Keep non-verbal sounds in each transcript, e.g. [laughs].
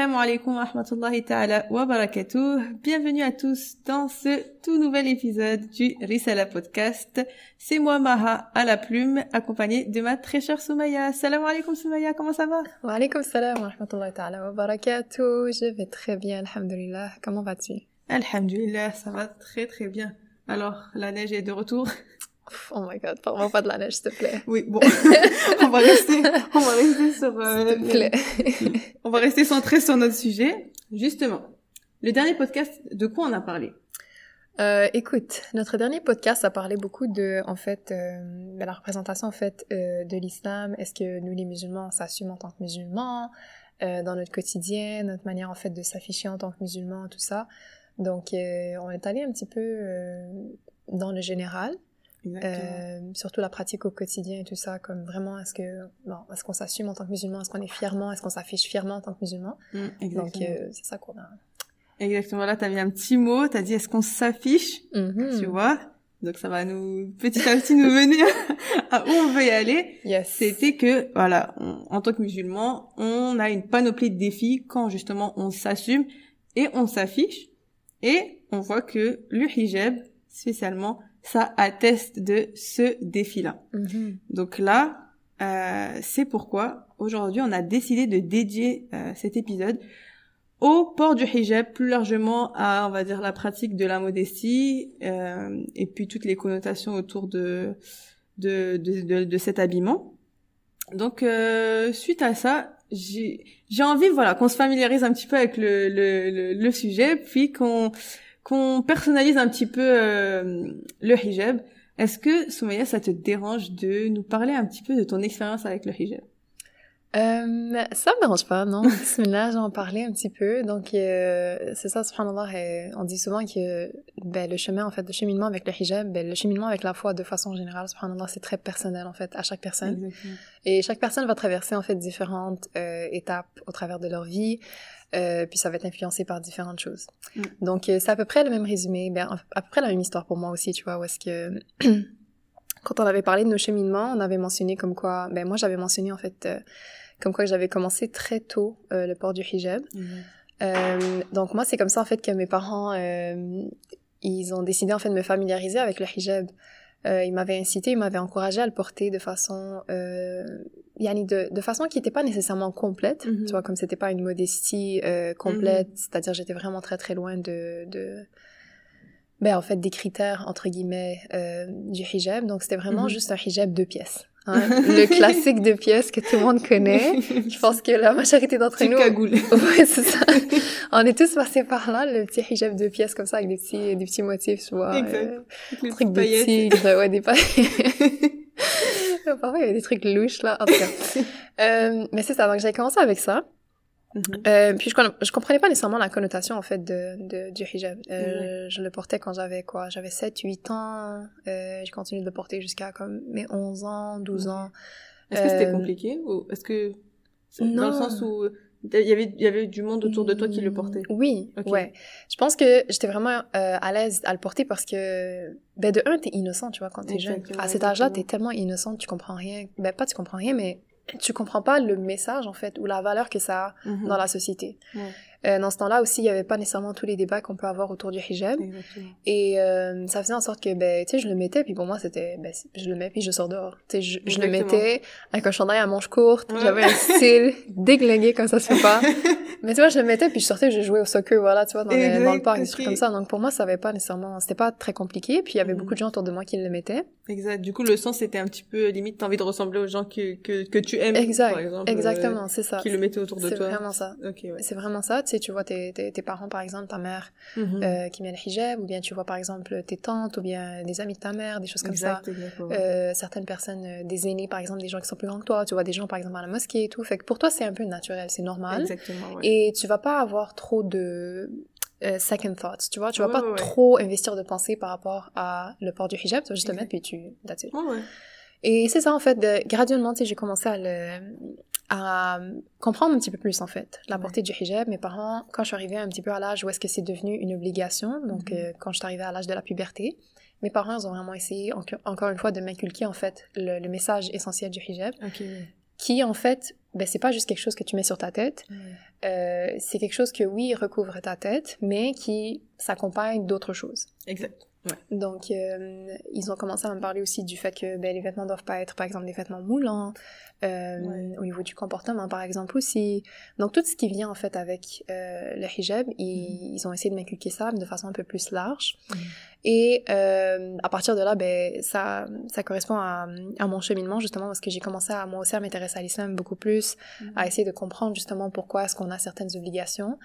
Assalamu alaikum wa rahmatullahi ta'ala wa barakatuh. Bienvenue à tous dans ce tout nouvel épisode du Risala Podcast. C'est moi Maha à la plume, accompagnée de ma très chère Soumaya. Assalamu alaikum Soumaya, comment ça va? Wa alaikum salam wa rahmatullahi ta'ala wa barakatuh. Je vais très bien, alhamdulillah. Comment vas-tu? Alhamdulillah, ça va très très bien. Alors, la neige est de retour Oh my god, parle-moi pas de la neige, s'il te plaît. Oui, bon, [laughs] on va rester, on va rester sur, euh, S'il te plaît. [laughs] on va rester centré sur notre sujet. Justement, le dernier podcast, de quoi on a parlé? Euh, écoute, notre dernier podcast a parlé beaucoup de, en fait, euh, de la représentation en fait euh, de l'islam. Est-ce que nous les musulmans on s'assume en tant que musulmans euh, dans notre quotidien, notre manière en fait de s'afficher en tant que musulmans, tout ça? Donc, euh, on est allé un petit peu euh, dans le général. Euh, surtout la pratique au quotidien et tout ça, comme vraiment, est-ce que, bon, est-ce qu'on s'assume en tant que musulman, est-ce qu'on est fièrement, est-ce qu'on s'affiche fièrement en tant que musulman? Mm, Donc, euh, c'est ça qu'on a. Exactement. Là, t'as mis un petit mot, t'as dit est-ce qu'on s'affiche, Mhm. tu vois? Donc ça va nous petit à petit nous mener à où on veut y aller. Yes. C'était que voilà, on- en tant que musulman, on a une panoplie de défis quand justement on s'assume et on s'affiche et on voit que le hijab spécialement ça atteste de ce défi-là. Mhm. Donc là, euh, c'est pourquoi aujourd'hui on a décidé de dédier euh, cet épisode au port du hijab, plus largement à, on va dire, la pratique de la modestie euh, et puis toutes les connotations autour de de, de, de, de cet habillement. Donc euh, suite à ça, j'ai j'ai envie voilà qu'on se familiarise un petit peu avec le le, le, le sujet, puis qu'on qu'on personnalise un petit peu euh, le hijab. Est-ce que Soumaya, ça te dérange de nous parler un petit peu de ton expérience avec le hijab? Euh, ça me dérange pas, non. [laughs] Bismillah, j'en parlais un petit peu. Donc, euh, c'est ça, subhanallah, et on dit souvent que ben, le chemin, en fait, le cheminement avec le hijab, ben, le cheminement avec la foi de façon générale, subhanallah, c'est très personnel, en fait, à chaque personne. Exactement. Et chaque personne va traverser, en fait, différentes euh, étapes au travers de leur vie. Euh, puis ça va être influencé par différentes choses. Mm. Donc, euh, c'est à peu près le même résumé. Ben, à peu près la même histoire pour moi aussi, tu vois, où est-ce que... [clears throat] Quand on avait parlé de nos cheminements, on avait mentionné comme quoi... Ben, moi, j'avais mentionné, en fait... euh, comme quoi j'avais commencé très tôt euh, le port du hijab. Euh, donc moi, c'est comme ça en fait que mes parents, ils ont décidé en fait de me familiariser avec le hijab. Euh, ils m'avaient incité, ils m'avaient encouragé à le porter de façon, euh, yani de, de façon qui n'était pas nécessairement complète. Mhm. Tu vois, comme c'était pas une modestie euh, complète, c'est-à-dire j'étais vraiment très très loin de, de ben en fait des critères entre guillemets euh, du hijab. Donc c'était vraiment Mhm. juste un hijab deux pièces. Hein. le classique deux pièces que tout le monde connaît. Je pense que la majorité d'entre nous, cagoule. [laughs] ouais, c'est ça. On est tous passés par là, le petit hijab deux pièces comme ça avec des petits, des petits motifs, tu vois. Exact. euh, trucs de tigre, ouais, des paillettes. [laughs] Parfois, il y avait des trucs louches, là, en tout cas. [laughs] Euh, mais c'est ça, donc j'ai commencé avec ça. Mhm. Euh, puis je, je comprenais pas nécessairement la connotation, en fait, de, de, du hijab. Euh, Je le portais quand j'avais, quoi, j'avais 7, 8 ans. Euh, j'ai continué de le porter jusqu'à, comme, mes 11 ans, 12 Ok. ans. Est-ce que c'était Euh, compliqué ou est-ce que dans le sens où il y avait il y avait du monde autour de toi qui le portait? Oui, ouais. Je pense que j'étais vraiment à l'aise à le porter parce que, ben, de un, t'es innocent, tu vois, quand t'es jeune. À cet âge-là, t'es tellement innocent, tu comprends rien. Ben, pas tu comprends rien, mais tu comprends pas le message, en fait, ou la valeur que ça a Mhm. dans la société. Euh, dans ce temps-là aussi, il y avait pas nécessairement tous les débats qu'on peut avoir autour du hijab. Exactement. Et euh, ça faisait en sorte que, ben, tu sais, je le mettais, puis pour moi, c'était, ben, c'est- je le mets, puis je sors dehors. Tu sais, je, je le mettais avec un chandail à manches courtes, Ouais. j'avais un style [laughs] déglingué comme ça se fait pas. [laughs] Mais tu vois, je le mettais, puis je sortais, je jouais au soccer, voilà, tu vois, dans, les- Exact, dans le parc, des trucs comme ça. Donc pour moi, ça avait pas nécessairement, c'était pas très compliqué, puis il y avait Mhm. beaucoup de gens autour de moi qui le mettaient. Exact. Du coup, le sens c'était un petit peu limite t'as envie de ressembler aux gens que que, que tu aimes Exact, par exemple. euh, Exactement, c'est ça. qui le mettaient autour de C'est toi. vraiment ça. Ouais. C'est vraiment ça, tu sais, tu vois tes, tes, tes parents, par exemple, ta mère, Mhm. euh, qui met le hijab, ou bien tu vois, par exemple, tes tantes, ou bien des amis de ta mère, des choses comme ça. exact. Euh, certaines personnes, euh, des aînés, par exemple, des gens qui sont plus grands que toi, tu vois des gens, par exemple, à la mosquée et tout. Fait que pour toi, c'est un peu naturel, c'est normal. Exactement, ouais. Et tu vas pas avoir trop de euh, second thoughts, tu vois. Tu vas Ouais, pas ouais, trop investir de pensée par rapport à le port du hijab. Tu vas juste le Exact. mettre puis tu... That's it. Et c'est ça, en fait, de, graduellement, tu sais, j'ai commencé à le, à comprendre un petit peu plus, en fait, la Ouais. portée du hijab. Mes parents, quand je suis arrivée un petit peu à l'âge où est-ce que c'est devenu une obligation, donc Mhm. euh, quand je suis arrivée à l'âge de la puberté, mes parents, ils ont vraiment essayé, enco- encore une fois, de m'inculquer, en fait, le, le message essentiel du hijab, qui, en fait, ben c'est pas juste quelque chose que tu mets sur ta tête. Euh, c'est quelque chose que oui recouvre ta tête, mais qui s'accompagne d'autres choses. Exact. Ouais. Donc, euh, ils ont commencé à me parler aussi du fait que ben, les vêtements doivent pas être, par exemple, des vêtements moulants, euh, Ouais. au niveau du comportement, par exemple, aussi. Donc, tout ce qui vient, en fait, avec euh, le hijab, ils, ils ont essayé de m'inculquer ça de façon un peu plus large. Mhm. Et euh, à partir de là, ben, ça, ça correspond à, à mon cheminement, justement, parce que j'ai commencé à, moi aussi à m'intéresser à l'islam beaucoup plus, à essayer de comprendre, justement, pourquoi est-ce qu'on a certaines obligations.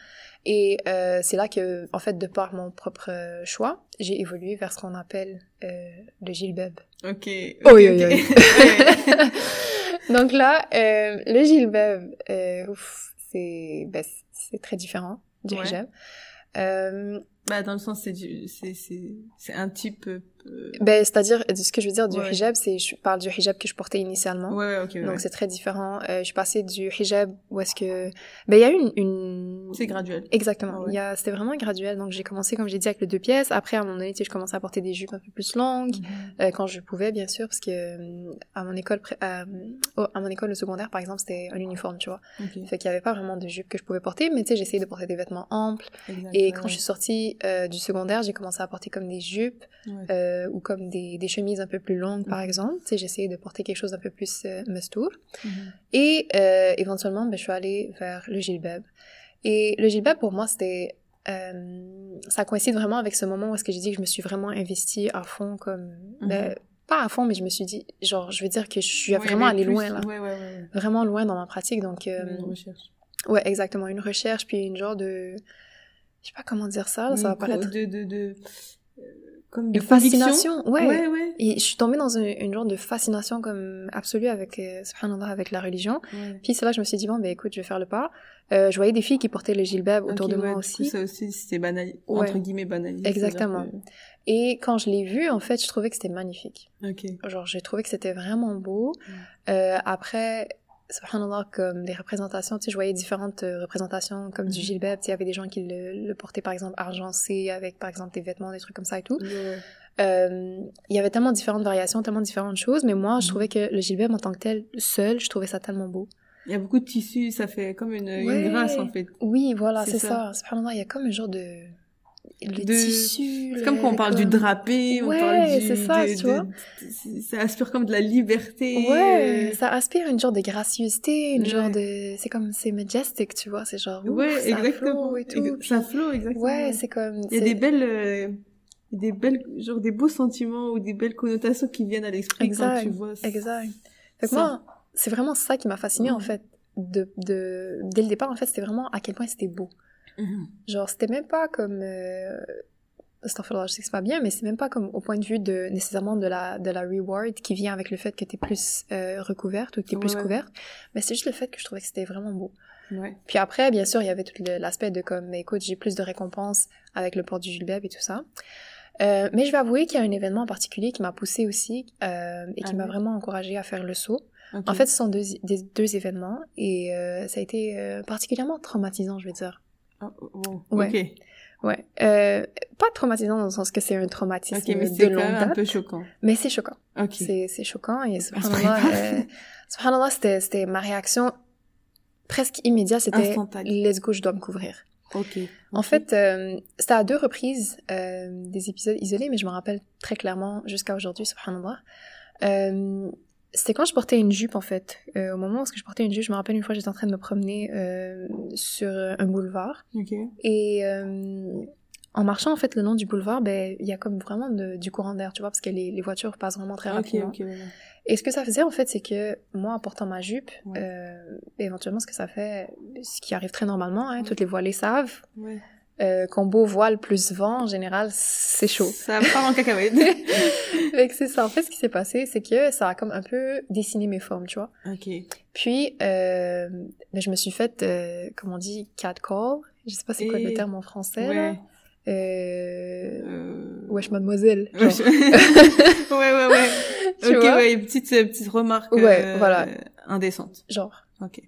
Et euh, c'est là que, en fait, de par mon propre choix, j'ai évolué vers ce qu'on appelle euh, le gilbab. Ok. Oui, ok, oui, ok. [laughs] [laughs] Donc là, euh, le gilbab, euh, c'est c'est très différent du Ouais. hijab. Euh, Bah, dans le sens, c'est du, c'est, c'est, c'est un type, euh, ben, c'est-à-dire, ce que je veux dire du Ouais. hijab, c'est, je parle du hijab que je portais initialement. ouais, ouais. Donc c'est très différent. Euh, je suis passée du hijab où est-ce que... Ben, il y a eu une... une... c'est graduel. Exactement. Il. C'était vraiment graduel. Donc j'ai commencé, comme j'ai dit, avec le deux pièces. Après, à un moment donné, tu sais, je commençais à porter des jupes un peu plus longues. Euh, quand je pouvais, bien sûr, parce que euh, à mon école, oh, à mon école de secondaire, par exemple, c'était un uniforme, tu vois. Ok. Fait qu'il y avait pas vraiment de jupe que je pouvais porter, mais tu sais, j'essayais de porter des vêtements amples. Exact, Et quand je suis sortie du secondaire, j'ai commencé à porter comme des jupes Ouais. Euh, ou comme des, des chemises un peu plus longues, par Mhm. exemple. Tu sais, j'essayais de porter quelque chose d'un peu plus euh, mestour. Mhm. Et euh, éventuellement, ben, je suis allée vers le gilbab. Et le gilbab, pour moi, c'était... euh, ça coïncide vraiment avec ce moment où est-ce que j'ai dit que je me suis vraiment investie à fond, comme... ben, Mhm. pas à fond, mais je me suis dit... Genre, je veux dire que je suis Ouais, vraiment allée plus- loin, là. Ouais, ouais, ouais. Vraiment loin dans ma pratique, donc... Euh, une recherche. ouais, exactement. Une recherche, puis une genre de... Je sais pas comment dire ça, là, ça va paraître... De, de, de, comme de Une fascination, ouais. Ouais, ouais. Et je suis tombée dans une, une genre de fascination comme absolue avec, euh, subhanallah, avec la religion. Ouais. Puis c'est là que je me suis dit, bon, ben écoute, je vais faire le pas. Euh, je voyais des filles qui portaient le gilbab autour de ouais, moi coup, aussi. ça aussi, c'était banal, entre guillemets banalisé. Exactement. Et quand je l'ai vu, en fait, je trouvais que c'était magnifique. que- Ok. Genre, j'ai trouvé que c'était vraiment beau. Euh, après, subhanallah, comme des représentations, tu sais, je voyais différentes euh, représentations, comme du Mhm. gilbab. Tu sais, il y avait des gens qui le, le portaient, par exemple, argencé, avec, par exemple, des vêtements, des trucs comme ça et tout. Euh, il y avait tellement différentes variations, tellement différentes choses, mais moi, je Mhm. trouvais que le gilbab en tant que tel, seul, je trouvais ça tellement beau. Il y a beaucoup de tissus, ça fait comme une, Ouais. une grâce en fait. Oui, voilà, C'est c'est ça. ça. Subhanallah, il y a comme un genre de... Le De- tissu... C'est comme quand on parle du drapé, on Ouais, parle du... c'est ça, de- tu de- vois. ça aspire comme de la liberté. Ouais, ça aspire une genre de gracieuseté, une Ouais. genre de... C'est comme... C'est majestic, tu vois, c'est genre... ouf, Ouais, ça exactement. flow et tout. Ça flot, exactement. Ouais, c'est comme... Il y a des belles, euh, des belles, genre des beaux sentiments ou des belles connotations qui viennent à l'esprit quand tu vois. ça. Exact. Fait que Ça. moi, c'est vraiment ça qui m'a fascinée, en fait. De, de... Dès le départ, en fait, c'était vraiment à quel point c'était beau. Mhm. Genre, c'était même pas comme... Euh... Je sais que c'est pas bien, mais c'est même pas comme au point de vue de nécessairement de la, de la reward qui vient avec le fait que t'es plus euh, recouverte ou que t'es plus Ouais. couverte. Mais c'est juste le fait que je trouvais que c'était vraiment beau. Ouais. Puis après, bien sûr, il y avait tout le- l'aspect de comme, écoute, j'ai plus de récompenses avec le port du gilbab et tout ça. Euh, mais je vais avouer qu'il y a un événement en particulier qui m'a poussée aussi euh, et qui Ah m'a vraiment encouragée à faire le saut. En fait, ce sont deux, des, deux événements et euh, ça a été particulièrement traumatisant, je veux dire. Oh, Ouais. Ok. Ouais. Euh, pas traumatisant dans le sens que c'est un traumatisme Ok, mais de longue même un date, peu choquant. mais c'est choquant. Ok. C'est, c'est choquant et subhanallah, euh, [laughs] subhanallah c'était, c'était ma réaction presque immédiate, c'était let's go, je dois me couvrir. Ok. En fait, euh, c'était à deux reprises euh, des épisodes isolés, mais je me rappelle très clairement jusqu'à aujourd'hui, subhanallah. Euh, c'était quand je portais une jupe, en fait. Euh, au moment où je portais une jupe, je me rappelle une fois, j'étais en train de me promener euh, sur un boulevard. Et euh, en marchant, en fait, le long du boulevard, ben, il y a comme vraiment de- du courant d'air, tu vois, parce que les, les voitures passent vraiment très rapidement. Et ce que ça faisait, en fait, c'est que moi, en portant ma jupe, Ouais. euh, éventuellement, ce que ça fait, ce qui arrive très normalement, hein, Ouais. toutes les voilées savent, Ouais. Euh, combo voile plus vent, en général, c'est chaud. Ça part en cacahuète. [laughs] Fait que c'est ça. En fait, ce qui s'est passé, c'est que ça a comme un peu dessiné mes formes, tu vois. ok. Puis, euh, ben, je me suis faite, euh, comme on dit, catcall. Je sais pas c'est quoi le Et- terme en français, là. Ouais. Euh... Euh... Wesh, mademoiselle. [laughs] Ouais, genre. ouais, ouais, ouais. [laughs] Tu ok, vois? ouais, une petite, petite remarque Ouais, euh, voilà. indécente. Genre. Ok.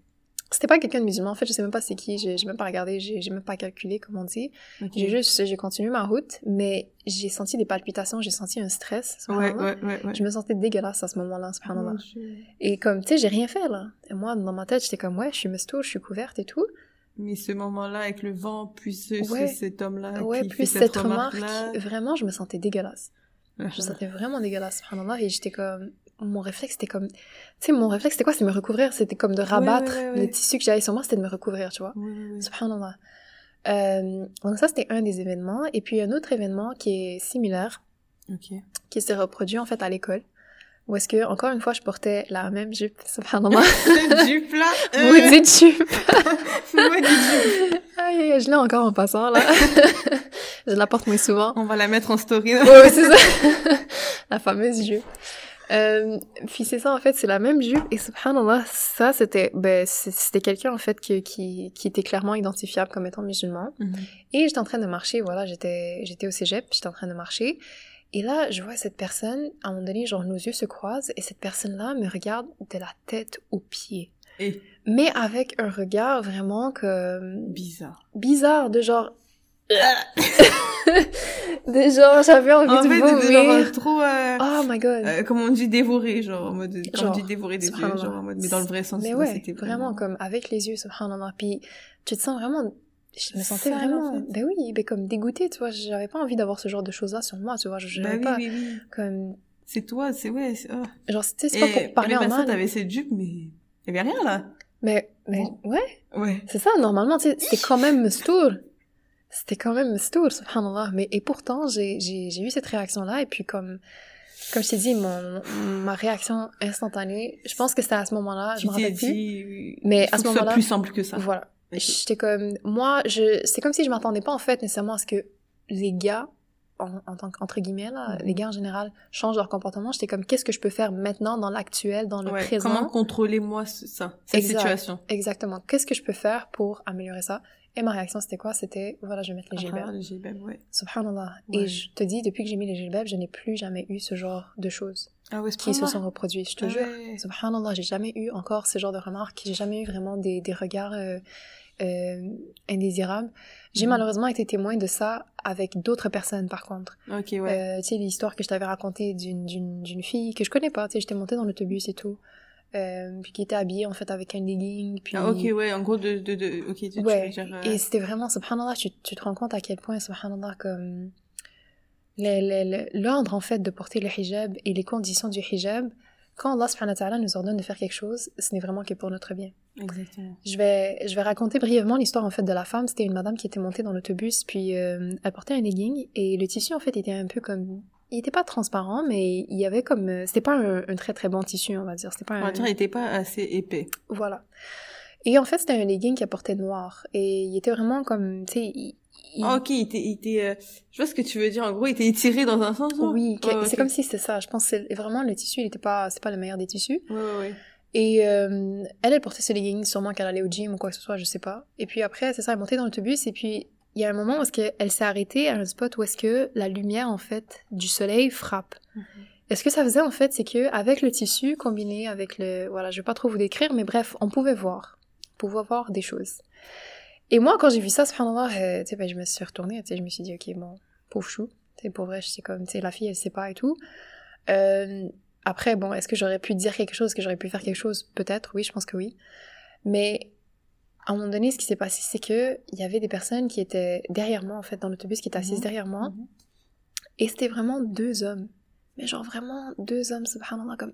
C'était pas quelqu'un de musulman. En fait, je sais même pas c'est qui. J'ai même pas regardé. J'ai même pas calculé, comme on dit. J'ai juste, j'ai continué ma route, mais j'ai senti des palpitations, j'ai senti un stress. Ouais, ouais, ouais, ouais. Je me sentais dégueulasse à ce moment-là. Mon Dieu. Et comme, tu sais, j'ai rien fait, là. Et moi, dans ma tête, j'étais comme, ouais, je suis mestour, je suis couverte et tout. Mais ce moment-là, avec le vent, plus ce- ce- Ouais. cet homme-là ouais, qui plus fait cette cette remarque, vraiment, je me sentais dégueulasse. Je me sentais vraiment dégueulasse, subhanallah. Et j'étais comme, mon réflexe, c'était comme, tu sais, mon réflexe, c'était quoi? C'était me recouvrir. C'était comme de rabattre ouais, ouais. le tissu que j'avais sur moi, c'était de me recouvrir, tu vois? Subhanallah. Euh, donc ça, c'était un des événements. Et puis, un autre événement qui est similaire, Ok. qui s'est reproduit, en fait, à l'école. Où est-ce que, encore une fois, je portais la même jupe, subhanallah. [laughs] du plat. [laughs] Maudite jupe. [laughs] Maudite jupe. Aïe, je l'ai encore en passant, là. je la porte moins souvent. On va la mettre en story. Ouais, c'est ça. la fameuse jupe. Euh, puis c'est ça, en fait, c'est la même jupe. Et subhanallah, ça, c'était, ben, c'était quelqu'un, en fait, qui, qui, qui était clairement identifiable comme étant musulman. Mhm. Et j'étais en train de marcher, voilà, j'étais, j'étais au cégep, j'étais en train de marcher. Et là, je vois cette personne, à un moment donné, genre, nos yeux se croisent, et cette personne-là me regarde de la tête aux pieds. Et Mais avec un regard vraiment que, bizarre. bizarre, de genre, [laughs] de genre, j'avais envie En de fait, vomir. c'était genre trop, euh, Oh my god. euh, comme on dit, dévoré, genre, en mode, comme Genre, on dit, dévoré des yeux, genre, en mode, mais dans le vrai sens. Mais ouais, c'était vraiment, comme avec les yeux, subhanallah. Puis tu te sens vraiment, je me sentais vraiment, en fait. ben oui, ben comme dégoûtée, tu vois. J'avais pas envie d'avoir ce genre de choses-là sur moi, tu vois. Je oui, pas, oui, oui. comme, C'est toi, c'est, ouais, c'est, oh. genre, sais, c'est pas pour parler en mal. t'avais cette jupe, mais il y avait rien, là. Mais, mais, ouais, Ouais. c'est ça, normalement, tu sais, c'était quand même mustour. C'était quand même mustour, subhanallah. Mais, et pourtant, j'ai, eu cette réaction-là, et puis comme, comme je t'ai dit, mon, ma réaction instantanée, je pense que c'était à ce moment-là, je me rappelle plus. dit, Mais à ce moment-là- plus simple que ça. Voilà. Ok. J'étais comme, moi, je, c'est comme si je m'attendais pas en fait nécessairement à ce que les gars, en, en tant qu'entre guillemets là, Mhm. les gars en général changent leur comportement. J'étais comme, qu'est-ce que je peux faire maintenant dans l'actuel, dans le Ouais, présent? Comment contrôler moi ça, cette Exact. situation? Exactement. Qu'est-ce que je peux faire pour améliorer ça? Et ma réaction c'était quoi? C'était, voilà, je vais mettre les À gilbabs. travers le gilbab, ouais. Subhanallah. Ouais. Et je te dis, depuis que j'ai mis les gilbabs, je n'ai plus jamais eu ce genre de choses Ah ouais, qui se sont reproduites. Je te Ah jure. ouais. Subhanallah, j'ai jamais eu encore ce genre de remarques. J'ai jamais eu vraiment des, des regards euh, euh, indésirables. J'ai Mhm. malheureusement été témoin de ça avec d'autres personnes, par contre. Ok, ouais. Euh, tu sais, l'histoire que je t'avais racontée d'une fille que je connais pas. Tu sais, j'étais montée dans l'autobus et tout. Euh, puis qui était habillée, en fait, avec un legging. Puis... Ah, ok, ouais, en gros, de, de, de, ok, tu, tu Ouais. veux dire, euh, Et c'était vraiment, subhanallah, tu, tu te rends compte à quel point, subhanallah, comme l'ordre, en fait, de porter le hijab et les conditions du hijab, quand Allah subhanahu wa ta'ala nous ordonne de faire quelque chose, ce n'est vraiment que pour notre bien. Exactement. Je vais, je vais raconter brièvement l'histoire, en fait, de la femme. C'était une madame qui était montée dans l'autobus, puis euh, elle portait un legging, et le tissu, en fait, était un peu comme... Il était pas transparent, mais il y avait comme... euh, C'était pas un, un très très bon tissu, on va dire. C'était pas On un... va dire, il était pas assez épais. Voilà. Et en fait, c'était un legging qui portait noir. Et il était vraiment comme, tu sais, il- il- Ah, ok, il était, il était, euh, je vois ce que tu veux dire. En gros, il était étiré dans un sens, oui, c'est comme si c'était ça. Je pense que vraiment le tissu, il était pas, c'est pas le meilleur des tissus. Ouais, ouais. Et euh, elle, elle portait ce legging, sûrement qu'elle allait au gym ou quoi que ce soit, je sais pas. Et puis après, c'est ça, elle montée dans l'autobus et puis il y a un moment où est-ce qu'elle s'est arrêtée à un spot où est-ce que la lumière en fait du soleil frappe. Mhm. Et ce que ça faisait en fait, c'est que avec le tissu combiné avec le, voilà, je vais pas trop vous décrire, mais bref, on pouvait voir, on pouvait voir des choses. Et moi, quand j'ai vu ça, subhanallah, euh, tu sais, ben, je me suis retournée, tu sais, je me suis dit, ok, bon, pauvre chou, tu sais, pour vrai, je sais comme, tu sais, la fille, elle sait pas et tout. Euh, après, bon, est-ce que j'aurais pu dire quelque chose, que j'aurais pu faire quelque chose? Peut-être, oui, je pense que oui. Mais à un moment donné, ce qui s'est passé, c'est que il y avait des personnes qui étaient derrière moi, en fait, dans l'autobus, qui étaient assises Mhm. derrière moi, Mhm. et c'était vraiment deux hommes. Mais genre vraiment deux hommes, subhanallah, comme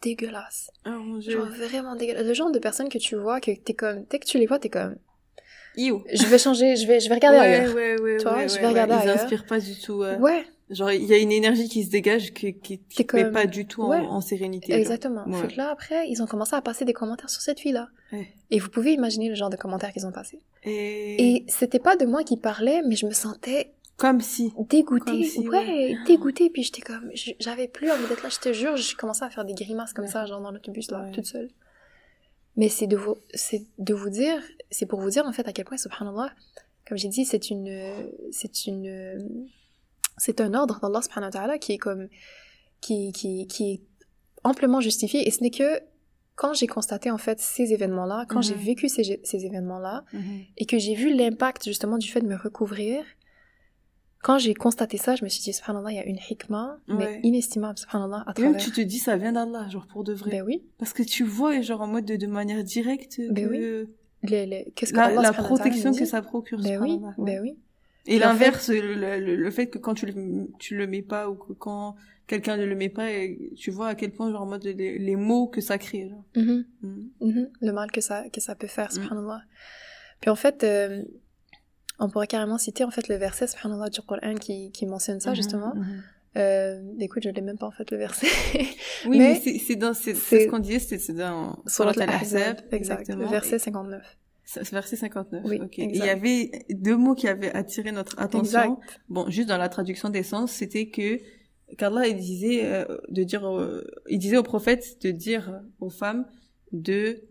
dégueulasses. Ah, mon dieu. Genre vraiment dégueulasses. Le genre de personnes que tu vois, que t'es comme, dès que tu les vois, t'es comme, Io. je vais changer, je vais, je vais regarder ouais, ailleurs. ouais, ouais, Tu vois, je vais regarder. Ils ailleurs. inspirent pas du tout. euh, Ouais, Genre, il y a une énergie qui se dégage qui, qui, qui te met pas du tout en, Ouais. en sérénité. genre. exactement. Ouais. Fait que là, après, ils ont commencé à passer des commentaires sur cette fille-là. Ouais. Et vous pouvez imaginer le genre de commentaires qu'ils ont passés. Et, Et c'était pas de moi qui parlait, mais je me sentais comme si. dégoûtée. Comme si, ouais, ouais. dégoûtée. Puis j'étais comme, je- j'avais plus envie d'être là. Je te jure, j'ai commencé à faire des grimaces comme Ouais. ça, genre dans l'autobus, là, Ouais. toute seule. Mais c'est de vous, c'est de vous dire, c'est pour vous dire, en fait, à quel point, subhanallah, comme j'ai dit, c'est une, c'est une, c'est un ordre d'Allah subhanahu wa ta'ala qui est comme, qui, qui, qui est amplement justifié. Et ce n'est que quand j'ai constaté en fait ces événements-là, quand j'ai Mhm. vécu ces, ces événements-là, Mhm. et que j'ai vu l'impact justement du fait de me recouvrir, quand j'ai constaté ça, je me suis dit, subhanallah, il y a une hikmah, mais inestimable, subhanallah, à Et même travers. tu te dis ça vient d'Allah, genre pour de vrai. Ben oui, Parce que tu vois, genre en mode de, de manière directe, Ben que les- les- qu'est-ce que la, Allah la protection que ça procure. Ben oui, ouais. ben oui. Et l'inverse, le, le, le fait que quand tu le, tu le mets pas ou que quand quelqu'un ne le met pas, et tu vois à quel point genre en mode les, les mots que ça crée. Genre. Mhm. Mhm. Mhm, le mal que ça, que ça peut faire, Mm. subhanallah. Puis en fait, euh, on pourrait carrément citer en fait le verset, subhanallah, du Coran qui, qui mentionne ça, justement. Mhm, mhm. Euh, écoute, je l'ai même pas en fait le verset. [laughs] Oui, Mais mais, c'est dans c'est ce qu'on disait, c'est dans Surat al-Ahzab, al-Ahzab, exact. exactement. Le verset Et- 59. Verset 59. Oui, il y avait deux mots qui avaient attiré notre attention. Exact. Bon, juste dans la traduction des sens, c'était que qu'Allah il disait euh, de dire, au- il disait aux prophètes de dire aux femmes de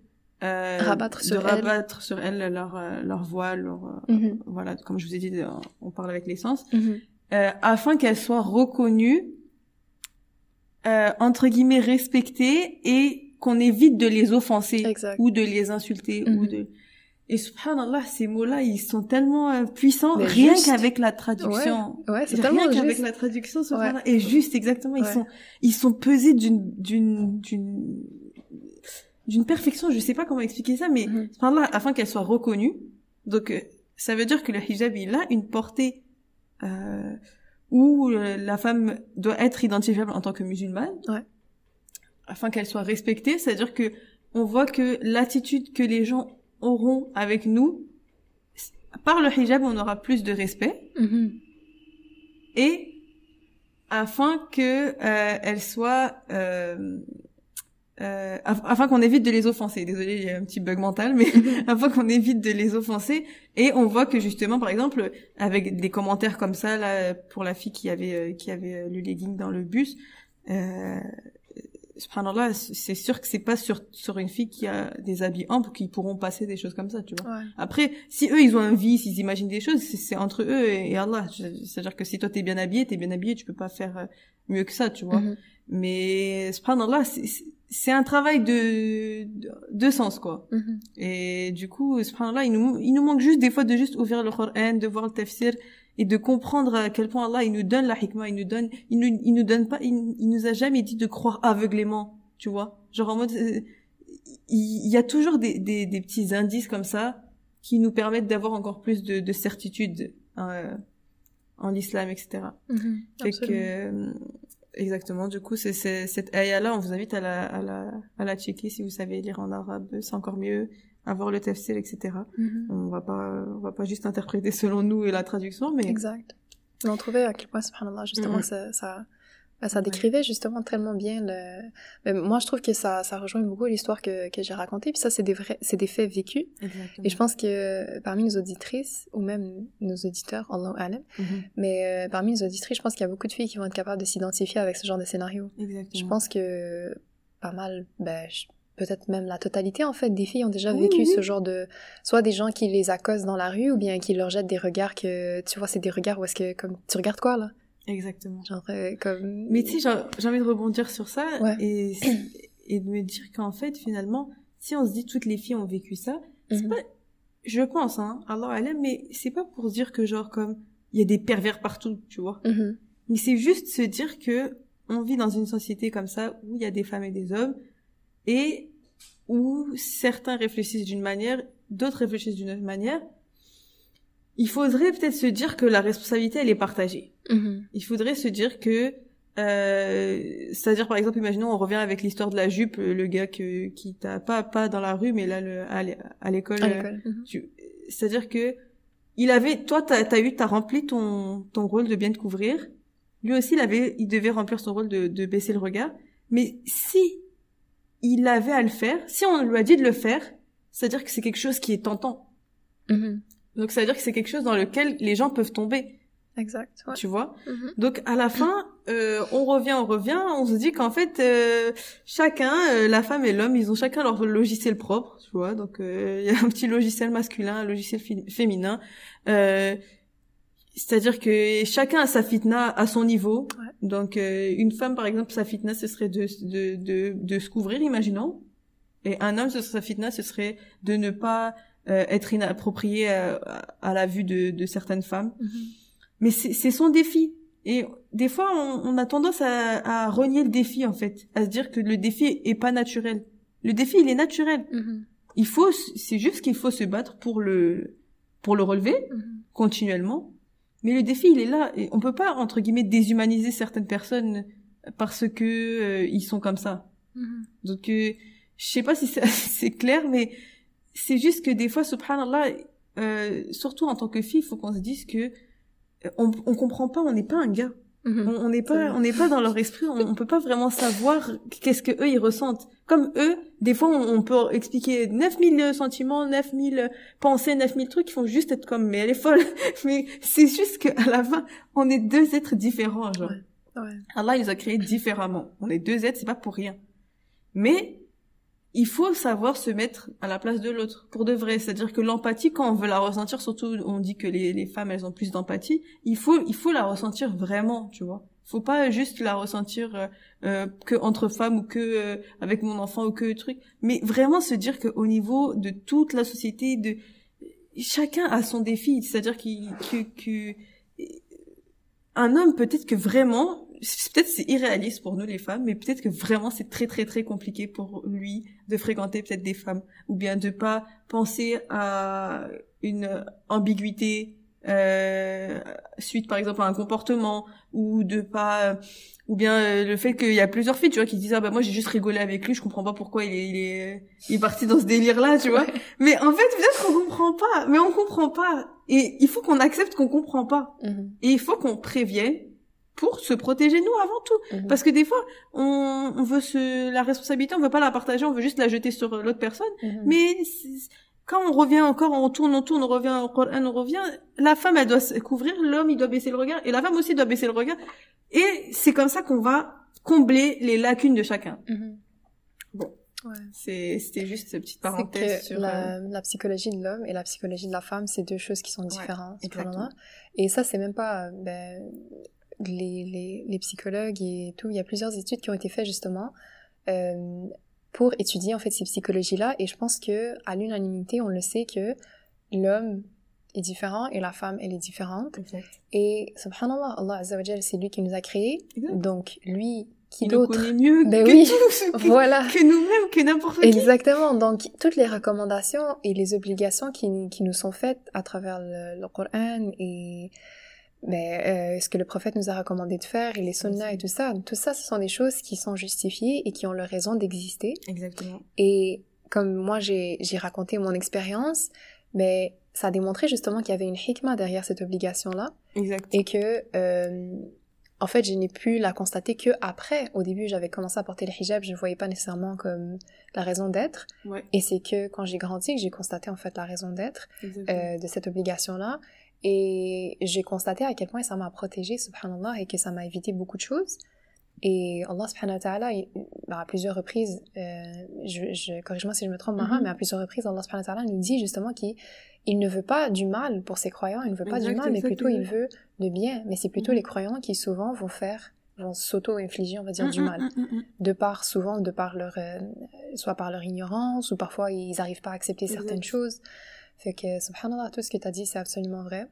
euh, Rabattre sur de elles. rabattre sur elles leur euh, leur voile, leur euh, Mhm, voilà, comme je vous ai dit, euh, on parle avec les sens, euh, afin qu'elles soient reconnues, euh, entre guillemets respectées et qu'on évite de les offenser Exact. ou de les insulter ou Mhm. de et subhanallah ces mots-là ils sont tellement euh, puissants Mais rien juste. qu'avec la traduction Ouais, c'est rien tellement qu'avec juste. la traduction subhanallah et juste exactement ils Ouais. sont ils sont pesés d'une d'une d'une d'une perfection je sais pas comment expliquer ça mais Mhm. subhanallah afin qu'elle soit reconnue donc euh, ça veut dire que le hijab il a une portée euh, où euh, la femme doit être identifiable en tant que musulmane Ouais. afin qu'elle soit respectée c'est-à-dire que on voit que l'attitude que les gens auront avec nous par le hijab on aura plus de respect Mhm. et afin que euh, elle soit euh, euh, af- afin qu'on évite de les offenser. Désolée, j'ai un petit bug mental, mais [laughs] afin qu'on évite de les offenser. Et on voit que justement, par exemple, avec des commentaires comme ça, là, pour la fille qui avait euh, qui avait euh, le legging dans le bus, euh, subhanallah, c'est sûr que c'est pas sur sur une fille qui a des habits amples qu'ils pourront passer des choses comme ça, tu vois. Ouais. Après, si eux ils ont un vice, ils imaginent des choses, c'est- entre eux et, et Allah. C'est-à-dire que si toi t'es bien habillé, t'es bien habillé, tu peux pas faire euh, mieux que ça, tu vois. Mhm. Mais subhanallah, c'est- un travail de, de de sens quoi. Mhm. Et du coup, subhanallah, il nous il nous manque juste des fois de juste ouvrir le Coran, de voir le tafsir et de comprendre à quel point Allah il nous donne la hikmah, il nous donne il nous il nous donne pas il, il nous a jamais dit de croire aveuglément, tu vois. Genre en mode euh, il il y a toujours des, des, des petits indices comme ça qui nous permettent d'avoir encore plus de, de certitude euh, en l'islam, etc. Fait que, Absolument. euh, exactement, du coup, c'est, cette ayah-là, on vous invite à la, à la, à la checker si vous savez lire en arabe, c'est encore mieux, à voir le tafsir, etc. Mhm. On va pas, on va pas juste interpréter [laughs] selon nous et la traduction, mais Exact. On trouvait à quel point, subhanallah, justement, Mhm. que ça, ça, bah, Ouais. décrivait justement tellement bien le... Mais moi, je trouve que ça, ça rejoint beaucoup l'histoire que, que j'ai racontée. Puis ça, c'est des vrais, c'est des faits vécus. exactement. Et je pense que parmi nos auditrices, ou même nos auditeurs, Allah alam, Mhm. mais euh, parmi nos auditrices, je pense qu'il y a beaucoup de filles qui vont être capables de s'identifier avec ce genre de scénario. Exactement. Je pense que pas mal, ben, je- peut-être même la totalité en fait des filles ont déjà vécu oui. ce genre de soit des gens qui les accostent dans la rue ou bien qui leur jettent des regards que tu vois c'est des regards où est-ce que comme tu regardes quoi là? Exactement. genre euh, comme Mais tu sais, j'ai, envie de rebondir sur ça Ouais. et, et de me dire qu'en fait, finalement, si on se dit toutes les filles ont vécu ça, c'est Mhm. pas, je pense, hein, Allah alam, mais c'est pas pour dire que genre comme, il y a des pervers partout, tu vois. Mhm. Mais c'est juste se dire que on vit dans une société comme ça où il y a des femmes et des hommes et où certains réfléchissent d'une manière, d'autres réfléchissent d'une autre manière. Il faudrait peut-être se dire que la responsabilité elle est partagée. Mhm. Il faudrait se dire que euh, c'est-à-dire par exemple imaginons on revient avec l'histoire de la jupe le gars que qui t'a pas pas dans la rue mais là le, à l'é- à l'école à euh, Mhm. c'est-à-dire que il avait toi t'as as eu t'as rempli ton ton rôle de bien te couvrir lui aussi il avait il devait remplir son rôle de, de baisser le regard mais si il avait à le faire si on lui a dit de le faire c'est-à-dire que c'est quelque chose qui est tentant Mhm. donc c'est-à-dire que c'est quelque chose dans lequel les gens peuvent tomber exact ouais. tu vois? Mhm. donc à la fin, euh, on revient, on revient, on se dit qu'en fait, euh, chacun, euh, la femme et l'homme, ils ont chacun leur logiciel propre, tu vois? Donc euh, il y a un petit logiciel masculin, un logiciel féminin. C'est-à-dire que chacun a sa fitna à son niveau. Ouais. Donc euh, une femme, par exemple, sa fitna, ce serait de, de, de, de se couvrir, imaginons. Et un homme, ce serait sa fitna, ce serait de ne pas euh, être inapproprié à, à, la vue de, de certaines femmes. Mhm. Mais c'est son défi. Et des fois, on, on a tendance à, à, renier le défi, en fait, à se dire que le défi est pas naturel. Le défi, il est naturel. Mhm. Il faut, c'est juste qu'il faut se battre pour le, pour le relever Mhm. continuellement. Mais le défi, il est là. Et on peut pas, entre guillemets, déshumaniser certaines personnes parce que euh, ils sont comme ça. Mhm. Donc, euh, je sais pas si c'est [laughs] c'est clair, mais c'est juste que des fois, subhanallah, euh, surtout en tant que fille, il faut qu'on se dise que euh, on, on comprend pas, on n'est pas un gars. Mhm. On on n'est pas, on n'est pas dans leur esprit. On, on peut pas vraiment savoir qu'est-ce que eux ils ressentent. Comme eux, des fois, on, on peut expliquer 9000 sentiments, 9000 pensées, 9000 trucs qui font juste être comme, mais elle est folle. [laughs] mais c'est juste qu'à la fin, on est deux êtres différents, genre. Ouais. Ouais. Allah, il nous a créés différemment. On est deux êtres, c'est pas pour rien. Mais il faut savoir se mettre à la place de l'autre, pour de vrai. C'est-à-dire que l'empathie, quand on veut la ressentir, surtout on dit que les, femmes, elles ont plus d'empathie, il faut, il faut la ressentir vraiment, tu vois. Faut pas juste la ressentir euh, euh, que entre femmes ou que euh, avec mon enfant ou que truc, mais vraiment se dire que au niveau de toute la société, de chacun a son défi. C'est-à-dire qu'il que, que un homme peut-être que vraiment peut-être c'est irréaliste pour nous les femmes mais peut-être que vraiment c'est très très très compliqué pour lui de fréquenter peut-être des femmes ou bien de pas penser à une ambiguïté euh, suite par exemple à un comportement ou de pas ou bien euh, le fait qu'il y a plusieurs filles tu vois qui disent ah bah moi j'ai juste rigolé avec lui je comprends pas pourquoi il est il est, il est parti dans ce délire là tu vois. Mais en fait peut-être qu'on comprend pas mais on comprend pas. Et il faut qu'on accepte qu'on comprend pas. Mhm. et il faut qu'on prévienne pour se protéger nous avant tout. Mhm. Parce que des fois, on, on veut se, la responsabilité, on veut pas la partager, on veut juste la jeter sur l'autre personne. Mhm. Mais quand on revient encore, on tourne, on tourne, on revient Coran, on revient, la femme, elle doit se couvrir, l'homme, il doit baisser le regard, et la femme aussi doit baisser le regard. Et c'est comme ça qu'on va combler les lacunes de chacun. Mhm. Bon. Ouais. C'est, c'était juste cette petite parenthèse que sur, euh, la, psychologie de l'homme et la psychologie de la femme, c'est deux choses qui sont différentes. Et ça, c'est même pas euh, ben, les, les, les psychologues et tout. Il y a plusieurs études qui ont été faites justement euh, pour étudier en fait ces psychologies-là. Et je pense que à l'unanimité, on le sait que l'homme est différent et la femme, elle est différente. Exact. Et subhanallah, Allah Azza wa Jal, c'est lui qui nous a créés. Exact. Donc lui, qui d'autre mieux Ben que oui. tous, que, Voilà. que nous-mêmes, que n'importe qui. Exactement. Donc, toutes les recommandations et les obligations qui, qui nous sont faites à travers le, le Coran et ben, euh, ce que le prophète nous a recommandé de faire et les sunnas et tout ça, tout ça, ce sont des choses qui sont justifiées et qui ont leur raison d'exister. Exactement. Et comme moi, j'ai raconté mon expérience, mais ça a démontré justement qu'il y avait une hikmah derrière cette obligation-là Exact. et que euh, en fait je n'ai pu la constater que après au début j'avais commencé à porter le hijab je ne voyais pas nécessairement comme la raison d'être Ouais. et c'est que quand j'ai grandi que j'ai constaté en fait la raison d'être euh, de cette obligation là et j'ai constaté à quel point ça m'a protégée subhanallah et que ça m'a évité beaucoup de choses et Allah subhanahu wa ta'ala à plusieurs reprises euh, je, je corrige-moi si je me trompe Mara Mhm. mais à plusieurs reprises Allah subhanahu wa ta'ala nous dit justement qu'il il ne veut pas du mal pour ses croyants, il ne veut pas Exact, du mal, mais plutôt il veut le bien. Mais c'est plutôt Mhm. les croyants qui souvent vont faire, vont s'auto-infliger, on va dire, Mm, du mm, mal. mm. De par, souvent, de par leur, euh, soit par leur ignorance, ou parfois ils n'arrivent pas à accepter certaines choses. Fait que, subhanallah, tout ce que tu as dit, c'est absolument vrai.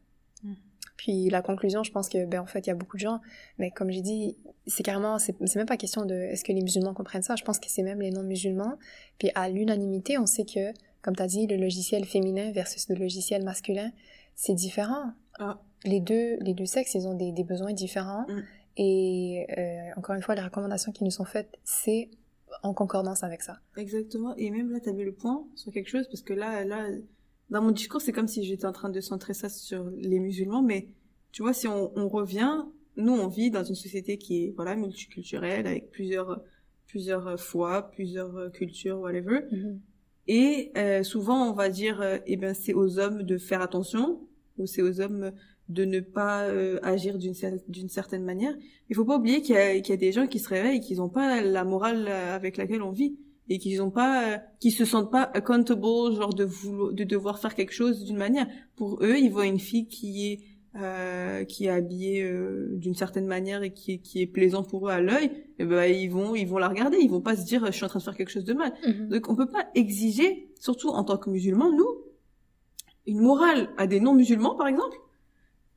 Mm. Puis la conclusion, je pense que, ben, en fait, il y a beaucoup de gens, mais comme j'ai dit, c'est carrément, c'est même pas question de est-ce que les musulmans comprennent ça, je pense que c'est même les non-musulmans. Puis à l'unanimité, on sait que, comme tu as dit, le logiciel féminin versus le logiciel masculin, c'est différent. Ah. Les, deux, les deux sexes, ils ont des, des besoins différents. Mm. Et euh, encore une fois, les recommandations qui nous sont faites, c'est en concordance avec ça. Exactement. Et même là, tu avais le point sur quelque chose, parce que là, là, dans mon discours, c'est comme si j'étais en train de centrer ça sur les musulmans, mais tu vois, si on, on revient, nous, on vit dans une société qui est, voilà, multiculturelle, avec plusieurs, plusieurs foi, plusieurs cultures, whatever. Et euh, souvent, on va dire, euh, eh ben, c'est aux hommes de faire attention, ou c'est aux hommes de ne pas euh, agir d'une cer- d'une certaine manière. Il faut pas oublier qu'il y, y a des gens qui se réveillent et qui n'ont pas la morale euh, avec laquelle on vit et qui ont pas, euh, qui se sentent pas accountable, genre de vouloir, de devoir faire quelque chose d'une manière. Pour eux, ils voient une fille qui est euh, qui est habillé euh, d'une certaine manière et qui, qui est plaisant pour eux à l'œil, et ben ils vont ils vont la regarder, ils vont pas se dire je suis en train de faire quelque chose de mal. Mhm. Donc on peut pas exiger, surtout en tant que musulman, nous, une morale à des non-musulmans par exemple,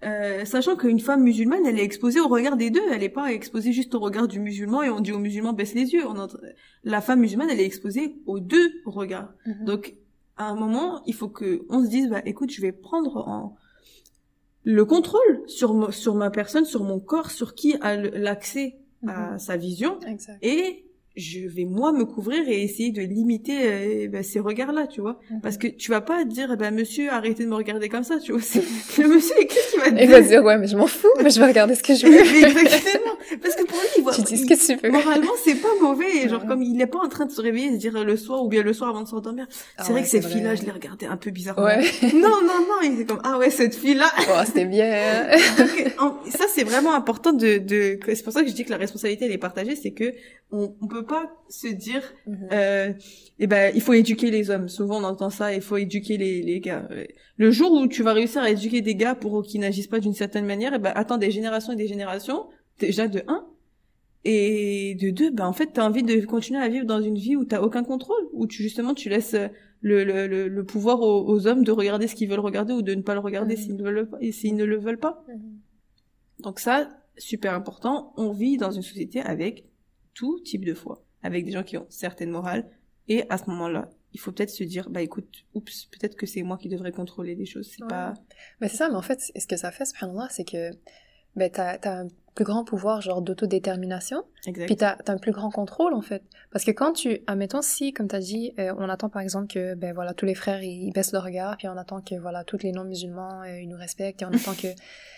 euh, sachant qu'une femme musulmane, elle est exposée au regard des deux, elle est pas exposée juste au regard du musulman et on dit au musulman baisse les yeux. On entend- La femme musulmane, elle est exposée aux deux regards. Mhm. Donc, à un moment, il faut que on se dise, bah, écoute, je vais prendre en le contrôle sur sur ma personne, sur mon corps, sur qui a l'accès à Mhm. sa vision, Exact. et je vais moi me couvrir et essayer de limiter euh, bah, ces regards-là, tu vois. Mhm. Parce que tu vas pas dire, eh ben monsieur, arrêtez de me regarder comme ça, tu vois. [laughs] Le monsieur, qu'est-ce qu'il va te Et il va dire, ouais, mais je m'en fous, mais je vais regarder ce que je [laughs] veux. Exactement. Parce que pour lui, il voit, tu dis ce que tu veux. moralement, c'est pas mauvais. Et genre, Ouais. comme il est pas en train de se réveiller et se dire le soir ou bien le soir avant de s'endormir. Ah c'est vrai ouais, que cette fille-là, je l'ai regardée un peu bizarrement. Ouais. [laughs] Non, non, non. Il est comme, ah ouais, cette fille-là. Oh, c'était bien. Donc, en- ça, c'est vraiment important de, de, c'est pour ça que je dis que la responsabilité, elle est partagée. C'est que on, on peut pas se dire, Mhm. euh, eh ben, il faut éduquer les hommes. Souvent, on entend ça, il faut éduquer les, les gars. Le jour où tu vas réussir à éduquer des gars pour qu'ils n'agissent pas d'une certaine manière, eh ben, attends des générations et des générations, déjà de un. Et de deux, ben, en fait, t'as envie de continuer à vivre dans une vie où t'as aucun contrôle, où tu, justement, tu laisses euh, le, le, le, le pouvoir aux, aux hommes de regarder ce qu'ils veulent regarder ou de ne pas le regarder Mhm. s'ils ne veulent pas, et s'ils ne le veulent pas. Mhm. Donc ça, super important. On vit dans une société avec tout type de foi, avec des gens qui ont certaines morales. Et à ce moment-là, il faut peut-être se dire, bah écoute, oups, peut-être que c'est moi qui devrais contrôler des choses. C'est Ouais. pas. Mais c'est ça, mais en fait, ce que ça fait, subhanallah, c'est que ben, t'as as un plus grand pouvoir, genre, d'autodétermination, Exact. puis t'as as un plus grand contrôle, en fait. Parce que quand tu, admettons, si, comme t'as dit, euh, on attend, par exemple, que, ben voilà, tous les frères, ils, ils baissent le regard, puis on attend que, voilà, tous les non-musulmans, euh, ils nous respectent, et on attend que,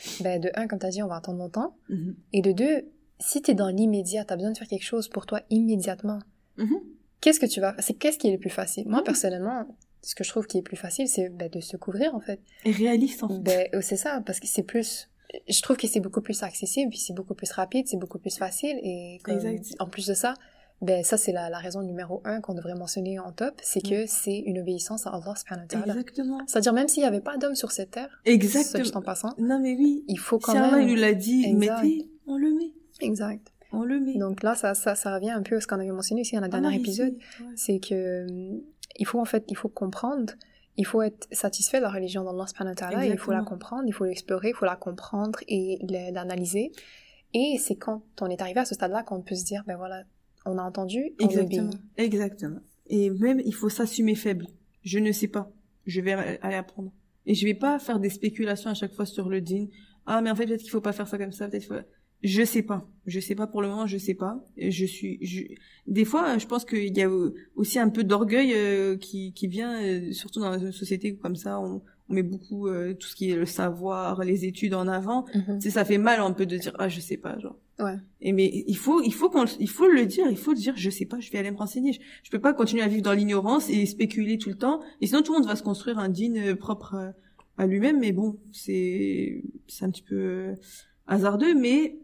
[laughs] ben, de un, comme t'as dit, on va attendre longtemps, Mhm. et de deux, si t'es dans l'immédiat, t'as besoin de faire quelque chose pour toi immédiatement, Mhm. qu'est-ce que tu vas C'est qu'est-ce qui est le plus facile? Moi, Mhm. personnellement, ce que je trouve qui est plus facile, c'est ben, de se couvrir, en fait. Et réaliste, en fait. Ben, euh, c'est ça, parce que c'est plus. Je trouve que c'est beaucoup plus accessible, puis c'est beaucoup plus rapide, c'est beaucoup plus facile, et comme- en plus de ça, ben ça c'est la, la raison numéro un qu'on devrait mentionner en top, c'est que c'est une obéissance à Allah subhanahu wa ta'ala. Exactement. C'est-à-dire même s'il n'y avait pas d'homme sur cette terre, juste en Exactement. passant, Non, mais oui. il faut quand Si Allah, même. il nous l'a dit, Exact. mettez, on le met. Exact. On le met. Donc là, ça, ça, ça revient un peu à ce qu'on avait mentionné aussi dans le Ah dernier épisode, ouais. c'est que hum, il faut en fait, il faut comprendre, il faut être satisfait de la religion d'Allah subhanahu wa il faut la comprendre, il faut l'explorer, il faut la comprendre et l'analyser. Et c'est quand on est arrivé à ce stade-là qu'on peut se dire, ben voilà, on a entendu, on Exactement. obéit. Exactement. Et même, il faut s'assumer faible. Je ne sais pas. Je vais aller apprendre. Et je vais pas faire des spéculations à chaque fois sur le din. Ah, mais en fait, peut-être qu'il faut pas faire ça comme ça, peut-être faut... Je sais pas. Je sais pas pour le moment, je sais pas. Je suis, je... des fois, je pense qu'il y a aussi un peu d'orgueil euh, qui, qui vient, euh, surtout dans une société comme ça, on, on met beaucoup euh, tout ce qui est le savoir, les études en avant. Sais, ça fait mal un peu de dire ah je sais pas genre. Ouais. Et mais il faut il faut qu'on il faut le dire, il faut le dire je sais pas, je vais aller me renseigner. Je, je peux pas continuer à vivre dans l'ignorance et spéculer tout le temps et sinon tout le monde va se construire un din euh, propre à lui-même mais bon, c'est c'est un petit peu hasardeux mais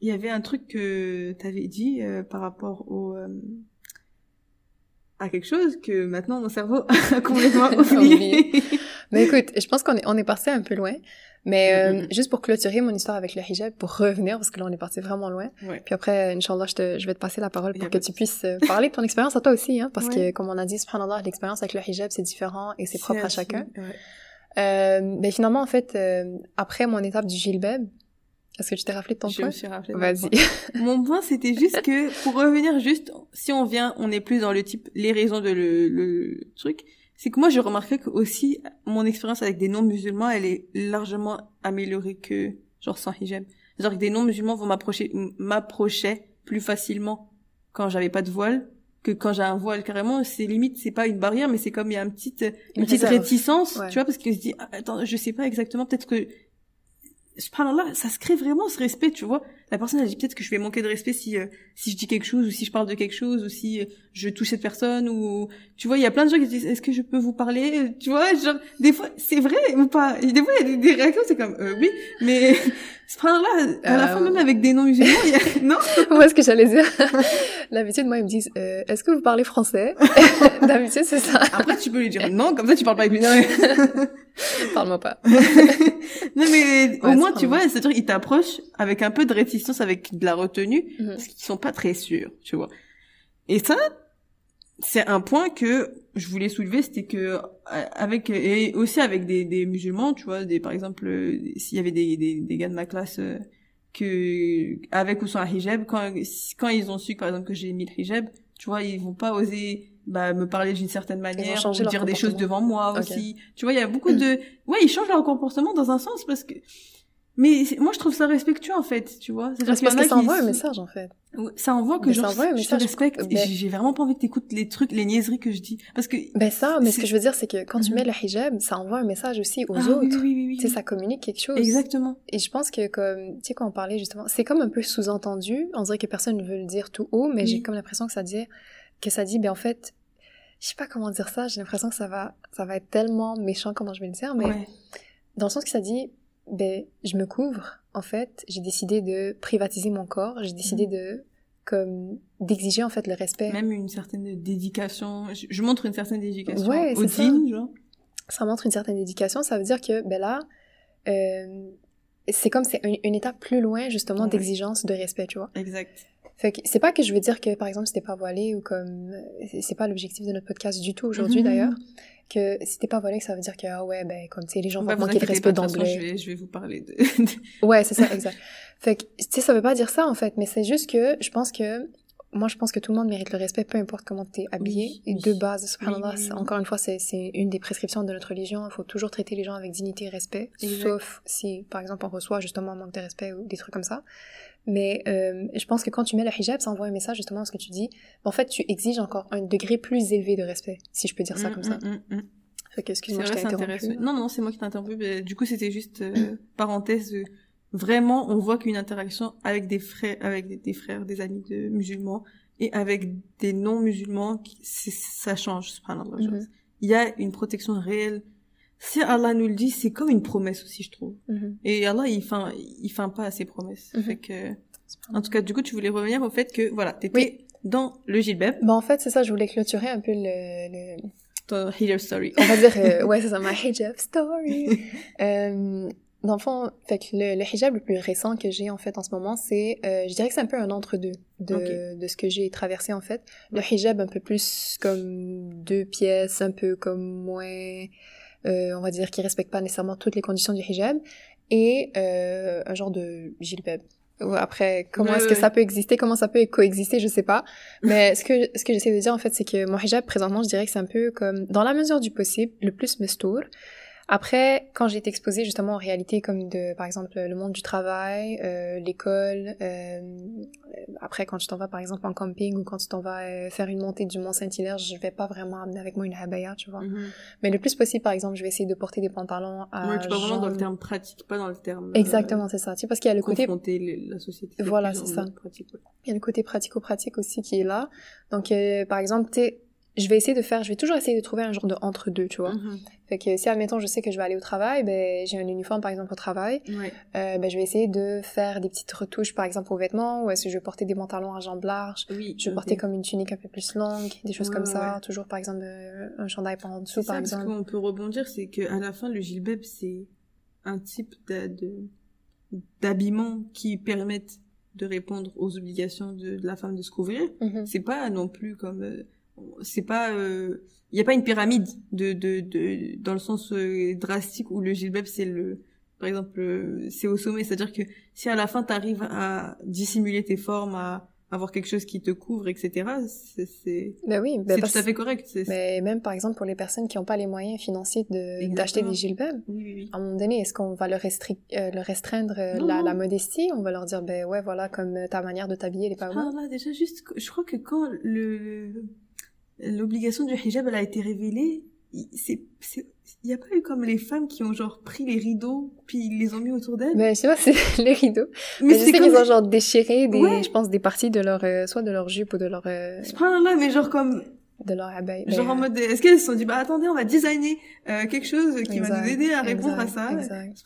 il y avait un truc que tu avais dit euh, par rapport au euh, à quelque chose que maintenant mon cerveau [laughs] a complètement [laughs] oublié. Mais écoute, je pense qu'on est, on est parti un peu loin. Mais euh, juste pour clôturer mon histoire avec le hijab, pour revenir, parce que là on est parti vraiment loin. ouais. Puis après, Inch'Allah, je, te, je vais te passer la parole pour que tu puisses euh, parler de ton expérience à toi aussi, hein, parce Ouais. que comme on a dit, subhanallah, l'expérience avec le hijab, c'est différent et c'est propre à chacun. ouais. Euh, mais finalement, en fait, euh, après mon étape du gilbab, est-ce que tu t'es rappelé de ton Je point me suis rappelé. Vas-y. [laughs] Mon point, c'était juste que, pour revenir juste, si on vient, on est plus dans le type, les raisons de le, le truc, c'est que moi, j'ai remarqué que aussi, mon expérience avec des non-musulmans, elle est largement améliorée que, genre, sans hijab. C'est-à-dire que des non-musulmans vont m'approcher, m'approchaient plus facilement quand j'avais pas de voile que quand j'ai un voile carrément c'est limite c'est pas une barrière mais c'est comme il y a une petite une Une petite réserve. réticence Ouais. tu vois parce qu'il se dit ah, attends je sais pas exactement peut-être que subhanallah, ça se crée vraiment ce respect, tu vois. La personne, elle dit peut-être que je vais manquer de respect si, euh, si je dis quelque chose, ou si je parle de quelque chose, ou si euh, je touche cette personne, ou, tu vois, il y a plein de gens qui disent, est-ce que je peux vous parler? Tu vois, genre, des fois, c'est vrai ou pas? Des fois, il y a des, des réactions, c'est comme, euh, oui, mais, [laughs] subhanallah, à la Euh, fin, même avec des non-musulmans, il y a, [laughs] non? [laughs] Où est-ce que j'allais dire L'habitude, moi, ils me disent euh, Est-ce que vous parlez français? [laughs] D'habitude, c'est ça. Après, tu peux lui dire non, comme ça, tu parles pas avec lui. Non, mais... [laughs] Parle-moi pas. [laughs] non, mais au moins, tu vois, c'est-à-dire qu'ils t'approchent avec un peu de réticence, avec de la retenue, Mhm. parce qu'ils sont pas très sûrs, tu vois. Et ça, c'est un point que je voulais soulever, c'était que euh, avec et aussi avec des, des musulmans, tu vois, des par exemple, euh, s'il y avait des, des, des gars de ma classe euh, que avec ou sans un hijab, quand quand ils ont su par exemple que j'ai mis le hijab, tu vois, ils vont pas oser bah, me parler d'une certaine manière ou dire des choses devant moi aussi. Tu vois, il y a beaucoup de ouais, ils changent leur comportement dans un sens parce que mais moi je trouve ça respectueux en fait, tu vois. C'est parce que a ça qui envoie un message, en fait. Ça envoie que Mais genre, je te respecte. ben- J'ai vraiment pas envie que t'écoutes les trucs, les niaiseries que je dis. Parce que... Ben ça, mais ce que je veux dire, c'est que quand tu Mhm. mets le hijab, ça envoie un message aussi aux Ah, autres. oui, oui, oui. Tu sais, ça communique quelque chose. Exactement. Et je pense que, comme, tu sais, quand on parlait justement, c'est comme un peu sous-entendu. On dirait que personne ne veut le dire tout haut, mais j'ai comme l'impression que ça dit, que ça dit, ben en fait, je sais pas comment dire ça, j'ai l'impression que ça va, ça va être tellement méchant comment je vais le dire, mais Ouais. dans le sens que ça dit, ben, je me couvre, en fait, j'ai décidé de privatiser mon corps, j'ai décidé Mhm. de, comme, d'exiger, en fait, le respect. Même une certaine dédication. Je, je montre une certaine dédication Ouais, au dîne, genre. ça montre une certaine éducation, ça veut dire que, ben là, euh, c'est comme c'est une, une étape plus loin, justement, Ouais. d'exigence, de respect, tu vois. Exact. Fait que c'est pas que je veux dire que, par exemple, c'était pas voilé ou comme, c'est- pas l'objectif de notre podcast du tout aujourd'hui, Mhm. d'ailleurs, que si t'es pas voilé, ça veut dire que, ah ouais, ben, comme, tu sais, les gens Bah, vont manquer de respect d'anglais. Je vais, je vais vous parler de... [laughs] [laughs] Ouais, c'est ça, exact. fait que, tu sais, ça veut pas dire ça, en fait, mais c'est juste que je pense que, moi, je pense que tout le monde mérite le respect, peu importe comment t'es habillé. Oui, et oui. de base, subhanallah, Oui, encore une fois, c'est, une des prescriptions de notre religion. Il faut toujours traiter les gens avec dignité et respect, sauf si, par exemple, on reçoit justement un manque de respect ou des trucs comme ça. Mais euh, je pense que quand tu mets le hijab, ça envoie un message justement à ce que tu dis. En fait, tu exiges encore un degré plus élevé de respect, si je peux dire ça Mm, comme ça. mm, mm, mm. Fait que, C'est excuse-moi, je t'ai interrompu. Non, non, c'est moi qui t'ai interrompu. du coup, c'était juste euh, [clears throat] parenthèse. euh, Vraiment, on voit qu'une interaction avec des frères, avec des, frères, des amis de musulmans et avec des non-musulmans, ça change. subhanallah. Mhm. Il y a une protection réelle. Si Allah nous le dit, c'est comme une promesse aussi, je trouve. Mhm. Et Allah, il feint, il feint pas à ses promesses. Mhm. Fait que, en tout cas, du coup, tu voulais revenir au fait que, voilà, t'étais Oui. dans le gilbab, Bon, en fait, c'est ça, je voulais clôturer un peu le, le, ton hijab story. on va dire, euh, [laughs] ouais, c'est ça, ma hijab story. [laughs] euh, dans le fond, fait que le, le hijab le plus récent que j'ai en fait en ce moment, c'est, euh, je dirais que c'est un peu un entre-deux de ce que j'ai traversé en fait. Le hijab un peu plus comme deux pièces, un peu comme moins, euh, on va dire, qui respecte pas nécessairement toutes les conditions du hijab, et euh, un genre de jilbab. Ou Après, comment Ouais, est-ce que ouais. ça peut exister, comment ça peut coexister, je sais pas. Mais ce que, ce que j'essaie de dire, en fait, c'est que mon hijab, présentement, je dirais que c'est un peu comme, dans la mesure du possible, le plus mestour. Après, quand j'ai été exposée justement aux réalités comme de, par exemple, le monde du travail, euh, l'école, euh, après quand tu t'en vas par exemple en camping ou quand tu t'en vas euh, faire une montée du Mont Saint-Hilaire, je vais pas vraiment amener avec moi une habaya, tu vois. Mhm. Mais le plus possible, par exemple, je vais essayer de porter des pantalons à Ouais, tu vas vraiment dans le terme pratique, pas dans le terme. euh, Exactement, c'est ça. Tu sais, parce qu'il y a le côté confronter la société. Voilà, c'est ça. pratique, ouais. il y a le côté pratico-pratique aussi qui est là. Donc, euh, par exemple, tu sais, je vais essayer de faire, je vais toujours essayer de trouver un genre de entre-deux, tu vois. Mhm. Fait que si, admettons, je sais que je vais aller au travail, ben, j'ai un uniforme, par exemple, au travail, Ouais. euh, ben, je vais essayer de faire des petites retouches, par exemple, aux vêtements, ou est-ce que je vais porter des pantalons à jambes larges, Oui. je vais porter comme une tunique un peu plus longue, des choses Ouais, comme ça, ouais. toujours, par exemple, euh, un chandail par en dessous, C'est par ça, exemple. qu'on peut rebondir, c'est que à la fin, le gilbab, c'est un type de- d'habillement qui permettent de répondre aux obligations de, de la femme de se couvrir. Mhm. C'est pas non plus comme, euh, c'est pas, il y a pas une pyramide de, de, de dans le sens euh, drastique où le gilbab c'est le, par exemple, euh, c'est au sommet. C'est-à-dire que si à la fin t'arrives à dissimuler tes formes, à avoir quelque chose qui te couvre, etc., c'est c'est Ben oui, ben c'est tout à fait correct. C'est- mais même, par exemple, pour les personnes qui n'ont pas les moyens financiers de- d'acheter des gilbabs, Oui, oui, oui. à un moment donné, est-ce qu'on va leur, euh, leur restreindre euh, Non, la, non. la modestie? On va leur dire, ben ouais, voilà, comme euh, ta manière de t'habiller, elle est pas. Ah là, déjà juste, je crois que quand le l'obligation du hijab elle a été révélée, il- c'est il y a pas eu comme les femmes qui ont genre pris les rideaux puis ils les ont mis autour d'elles? Mais je sais pas, c'est [laughs] les rideaux. Mais, je c'est sais qu'ils ont genre déchiré des, Ouais. je pense, des parties de leur, euh, soit de leur jupe ou de leur. euh, subhanallah, mais genre comme de leur abeille. Genre Ben, en mode, est-ce qu'elles se sont dit, bah attendez, on va designer euh, quelque chose qui va nous aider à répondre exact, à ça. exact.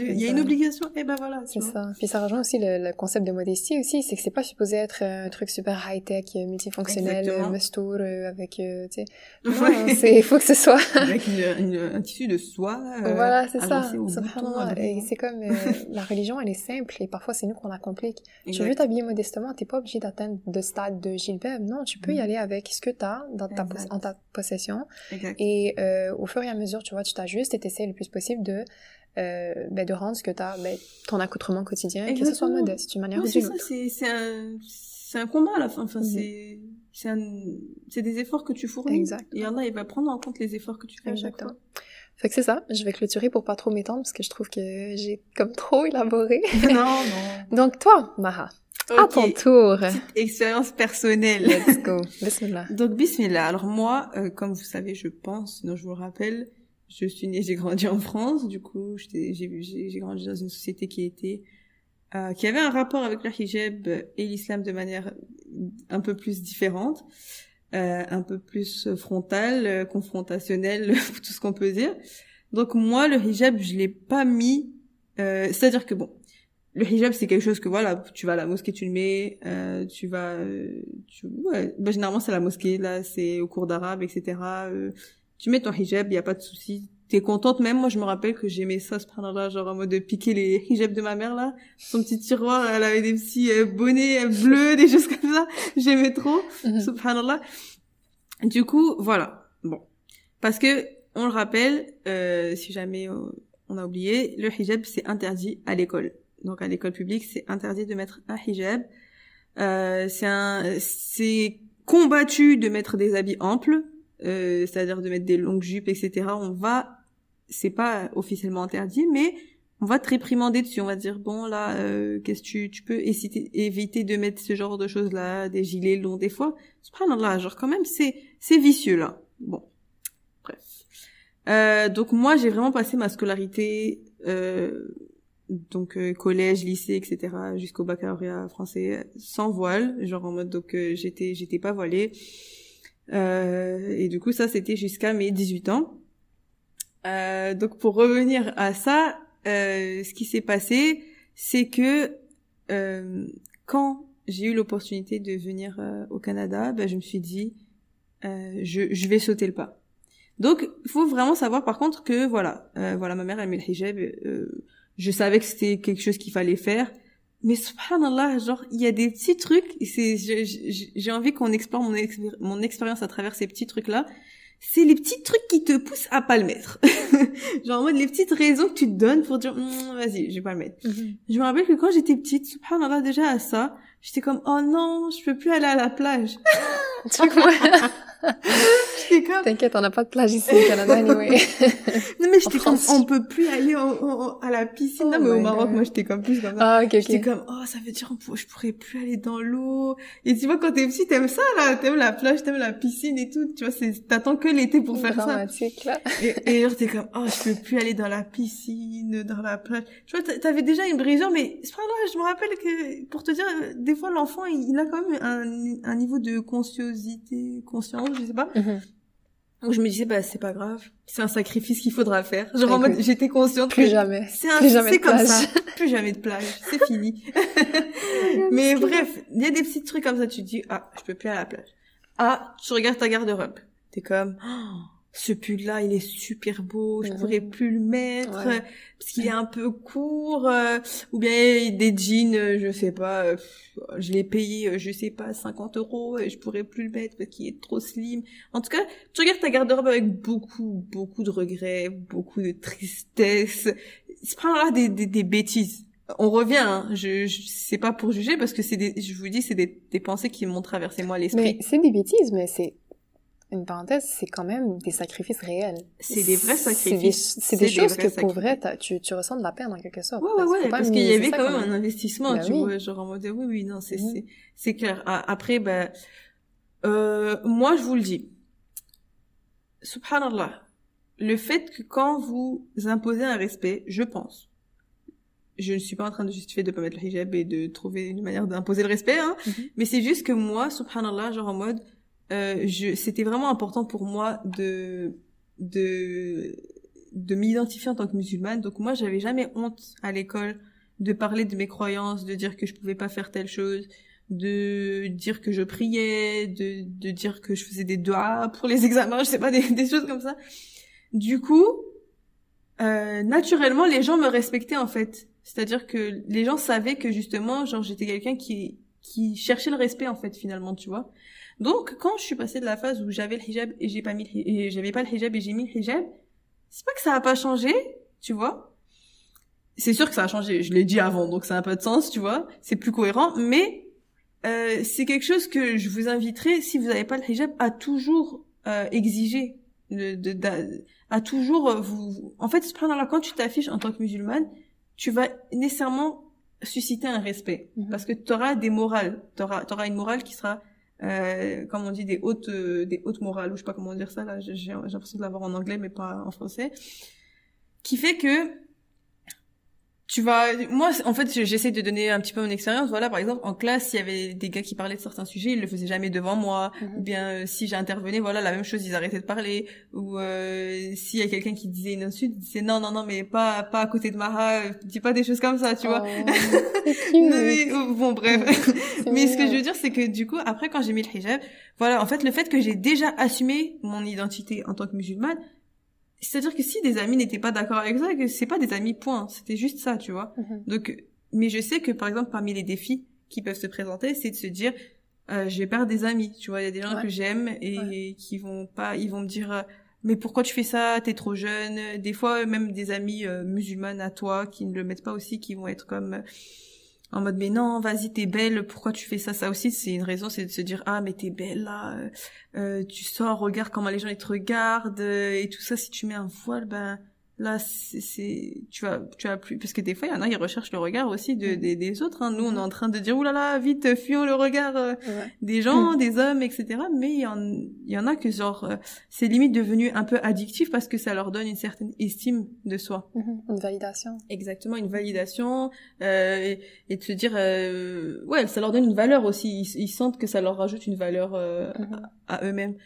Il y a une obligation, et ben voilà. C'est ça. Puis ça rejoint aussi le, le concept de modestie aussi, c'est que c'est pas supposé être un truc super high-tech, euh, multifonctionnel, Exactement. euh, euh, avec, euh, tu sais. [laughs] Ouais. c'est, il faut que ce soit. Avec [laughs] une, une- un tissu de soie. euh, voilà, c'est ça. Subhanallah. Et c'est comme, euh, la religion, elle est simple, et parfois c'est nous qu'on la complique. Tu veux t'habiller modestement, t'es pas obligé d'atteindre de stade de Gilbert. Non, tu peux y Mhm. aller avec ce que t'as dans ta, en ta possession. Exact. Et euh, au fur et à mesure, tu vois, tu t'ajustes et t'essaies le plus possible de, euh, ben, de rendre ce que t'as, ben, ton accoutrement quotidien, que ce soit Exactement. modeste, d'une manière ou c'est d'une autre. c'est, un, combat à la fin. Enfin, Mhm. c'est, des efforts que tu fournis. Exact. Et Allah, il va prendre en compte les efforts que tu fais à chaque Exactement. fois. Fait que c'est ça, je vais clôturer pour pas trop m'étendre parce que je trouve que j'ai comme trop élaboré. [laughs] non, non. Donc toi, Maha, à ton tour. Expérience personnelle. Let's go. [laughs] Bismillah. Donc, bismillah. Alors moi, euh, comme vous savez, je pense, sinon je vous le rappelle, je suis née, j'ai grandi en France. Du coup, j'ai grandi dans une société qui était, euh, qui avait un rapport avec le hijab et l'islam de manière un peu plus différente, euh, un peu plus frontale, confrontationnelle, [laughs] tout ce qu'on peut dire. Donc moi, le hijab, je l'ai pas mis. euh, C'est-à-dire que bon, le hijab c'est quelque chose que voilà tu vas à la mosquée tu le mets euh, tu vas euh, tu ouais. Bah, généralement c'est à la mosquée là c'est au cours d'arabe etc euh, tu mets ton hijab y a pas de souci. T'es contente même. Moi je me rappelle que j'aimais ça subhanallah genre en mode de piquer les [laughs] hijabs de ma mère là. Son petit tiroir elle avait des petits euh, bonnets euh, bleus [laughs] des choses comme ça. J'aimais trop Mhm. subhanallah. Du coup voilà. Bon. Parce que on le rappelle euh, si jamais on a oublié le hijab c'est interdit à l'école donc à l'école publique, c'est interdit de mettre un hijab. Euh, c'est combattu de mettre des habits amples, euh, c'est-à-dire de mettre des longues jupes, etc. On va, c'est pas officiellement interdit, mais on va te réprimander dessus. On va dire bon là, euh, qu'est-ce que tu, tu peux éviter, éviter de mettre ce genre de choses là, des gilets longs des fois. Subhanallah, genre quand même c'est, c'est vicieux là. Bon, bref. Euh, donc moi j'ai vraiment passé ma scolarité. Euh, donc euh, collège, lycée, etc. jusqu'au baccalauréat français sans voile, genre en mode donc euh, j'étais j'étais pas voilée. Euh, et du coup ça c'était jusqu'à mes 18 ans. Euh, donc pour revenir à ça, euh, ce qui s'est passé, c'est que euh, quand j'ai eu l'opportunité de venir au Canada, ben, je me suis dit je, je vais sauter le pas. Donc faut vraiment savoir par contre que voilà, voilà ma mère elle met le hijab. Je savais que c'était quelque chose qu'il fallait faire. Mais subhanallah genre il y a des petits trucs et c'est j'ai envie qu'on explore mon expéri- mon expérience à travers ces petits trucs là c'est les petits trucs qui te poussent à pas le mettre. [laughs] Genre en mode les petites raisons que tu te donnes pour dire Hum, vas-y je vais pas le mettre. Mhm. je me rappelle que quand j'étais petite subhanallah déjà à ça j'étais comme oh non je peux plus aller à la plage. [laughs] Tu vois? J'étais comme T'inquiète, on n'a pas de plage ici au Canada, anyway. [laughs] non mais j'étais comme on peut plus aller en- en- à la piscine Oh non mais au Maroc God. moi j'étais comme plus comme ça ah, ok, J'étais ok. comme, oh, ça veut dire, on je pourrais plus aller dans l'eau. Et tu vois, quand t'es petit, t'aimes ça, là. T'aimes la plage, t'aimes la piscine et tout. Tu vois, c'est, t'attends que l'été pour faire ça. Dramatique, là. Et, et genre, t'es comme, oh, je peux plus aller dans la piscine, dans la plage. Tu vois, t'a- t'avais déjà une brisure, mais c'est pas grave, je me rappelle que, pour te dire, euh, des fois, l'enfant, il, il a quand même un, un niveau de consciosité, conscience, je sais pas. Mhm. Donc, je me disais, bah, c'est pas grave. C'est un sacrifice qu'il faudra faire. Genre, en mode, j'étais consciente Plus que jamais. c'est un, Plus jamais c'est de comme plage. ça. Plus jamais de plage. C'est [laughs] fini. Mais bref, il y a des petits trucs comme ça, tu te dis, ah, je peux plus aller à la plage. Ah, tu regardes ta garde-robe. T'es comme, oh, ce pull-là, il est super beau, je Mhm. pourrais plus le mettre, Ouais. parce qu'il est un peu court, euh, ou bien des jeans, euh, je sais pas, euh, je l'ai payé, euh, je sais pas, 50 euros, et je pourrais plus le mettre parce qu'il est trop slim. En tout cas, tu regardes ta garde-robe avec beaucoup, beaucoup de regrets, beaucoup de tristesse. C'est pas là des, des, des bêtises. On revient, hein. je, je c'est pas pour juger parce que c'est des, je vous dis, c'est des, des pensées qui m'ont traversé moi l'esprit. Mais c'est des bêtises, mais c'est une parenthèse, c'est quand même des sacrifices réels. C'est des vrais sacrifices. c'est des choses que pour vrai, tu, tu ressens de la peine en quelque sorte. Ouais, ouais, ouais, parce qu'il y avait quand même un investissement, Bah tu oui. vois, genre en mode, oui, oui, non, c'est, c'est clair. Ah, Après, ben, euh, moi, je vous le dis. Subhanallah. Le fait que quand vous imposez un respect, je pense, je ne suis pas en train de justifier de pas mettre le hijab et de trouver une manière d'imposer le respect, hein, Mhm. mais c'est juste que moi, subhanallah, genre en mode, euh, c'était vraiment important pour moi de, de, de m'identifier en tant que musulmane. Donc moi, j'avais jamais honte à l'école de parler de mes croyances, de dire que je pouvais pas faire telle chose, de dire que je priais, de, de dire que je faisais des doigts pour les [laughs] examens, je sais pas, des, des choses comme ça. Du coup, euh, naturellement, les gens me respectaient en fait. C'est-à-dire que les gens savaient que justement, genre, j'étais quelqu'un qui qui cherchait le respect en fait finalement, tu vois. Donc, quand je suis passée de la phase où j'avais le hijab et j'ai pas mis et j'avais pas le hijab et j'ai mis le hijab, c'est pas que ça a pas changé, tu vois. C'est sûr que ça a changé, je l'ai dit avant, donc ça a un peu de sens, tu vois. C'est plus cohérent, mais euh, c'est quelque chose que je vous inviterai, si vous n'avez pas le hijab, à toujours euh, exiger, de, de, à toujours euh, vous. En fait, quand tu t'affiches en tant que musulmane, tu vas nécessairement susciter un respect, mhm. parce que tu auras des morales, tu auras, auras une morale qui sera euh, comme on dit des hautes euh, des hautes morales ou je sais pas comment dire ça là j'ai l'impression de l'avoir en anglais mais pas en français. Qui fait que tu vas moi en fait j'essaie de donner un petit peu mon expérience. Voilà par exemple en classe s'il y avait des gars qui parlaient de certains sujets ils le faisaient jamais devant moi. Mhm. ou bien euh, si j'intervenais voilà la même chose ils arrêtaient de parler. Ou euh, s'il y a quelqu'un qui disait une insulte ils disaient non non non mais pas pas à côté de Mara euh, dis pas des choses comme ça tu vois. Oh, [laughs] bon bref. [laughs] Mais ce que je veux dire c'est que du coup après quand j'ai mis le hijab voilà en fait le fait que j'ai déjà assumé mon identité en tant que musulmane c'est-à-dire que si des amis n'étaient pas d'accord avec ça, que c'est pas des amis, point. C'était juste ça, tu vois. Mhm. Donc, mais je sais que par exemple, parmi les défis qui peuvent se présenter, c'est de se dire, euh, je vais perdre des amis, tu vois. Il y a des gens que j'aime et qui vont pas, ils vont me dire, euh, mais pourquoi tu fais ça? T'es trop jeune. Des fois, même des amis euh, musulmanes à toi qui ne le mettent pas aussi, qui vont être comme en mode mais non vas-y t'es belle pourquoi tu fais ça? Ça aussi c'est une raison c'est de se dire ah mais t'es belle là euh, euh tu sors regarde comment les gens ils te regardent euh, et tout ça si tu mets un voile ben là c'est tu as tu as plus parce que des fois il y en a qui recherchent le regard aussi de, mm. des, des autres hein. nous on est en train de dire oulala là là, vite fuyons le regard euh, des gens mm. des hommes etc mais il y en il y en a que genre euh, c'est limite devenu un peu addictif parce que ça leur donne une certaine estime de soi mm-hmm. une validation exactement une validation euh, et, de se dire ouais ça leur donne une valeur aussi ils, sentent que ça leur rajoute une valeur mm-hmm. à, à eux-mêmes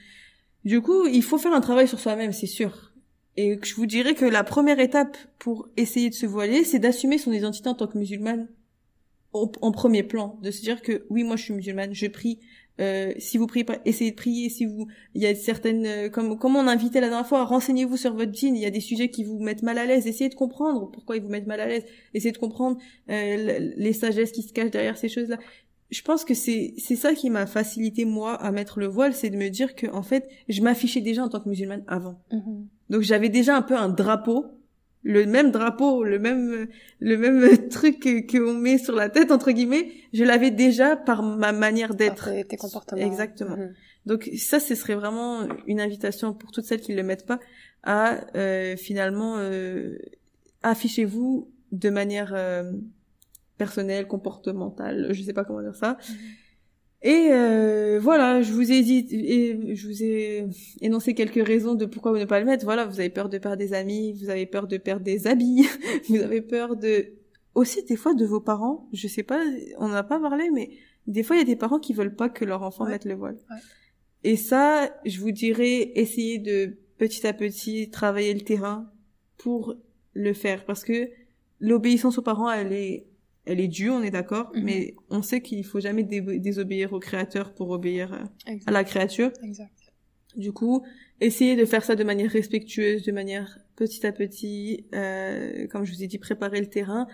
du coup il faut faire un travail sur soi-même c'est sûr et je vous dirais que la première étape pour essayer de se voiler, c'est d'assumer son identité en tant que musulmane en premier plan, de se dire que oui, moi je suis musulmane, je prie. Euh, si vous priez pas, essayez de prier. Si vous, il y a certaines, euh, comme comme on a invité la dernière fois, renseignez-vous sur votre djinn. Il y a des sujets qui vous mettent mal à l'aise. Essayez de comprendre pourquoi ils vous mettent mal à l'aise. Essayez de comprendre euh, les sagesses qui se cachent derrière ces choses-là je pense que c'est c'est ça qui m'a facilité moi à mettre le voile, c'est de me dire que en fait, je m'affichais déjà en tant que musulmane avant. Mm-hmm. Donc j'avais déjà un peu un drapeau, le même drapeau, le même le même [laughs] truc qu'on met sur la tête entre guillemets, je l'avais déjà par ma manière d'être. Tes comportements. Exactement. Mm-hmm. Donc ça, ce serait vraiment une invitation pour toutes celles qui ne le mettent pas à euh, finalement euh, affichez-vous de manière euh, personnel, comportemental, je sais pas comment dire ça. Mhm. Et euh, voilà, je vous ai dit, et je vous ai énoncé quelques raisons de pourquoi vous ne pas le mettre. Voilà, vous avez peur de perdre des amis, vous avez peur de perdre des habits, [laughs] vous avez peur de aussi des fois de vos parents. Je sais pas, on n'a pas parlé, mais des fois il y a des parents qui veulent pas que leur enfant mette le voile. Et ça, je vous dirais, essayez de petit à petit travailler le terrain pour le faire, parce que l'obéissance aux parents, elle est elle est due, on est d'accord, mhm. mais on sait qu'il faut jamais désobéir au créateur pour obéir euh, à la créature. Exact. Du coup, essayez de faire ça de manière respectueuse, de manière petit à petit, euh, comme je vous ai dit, préparer le terrain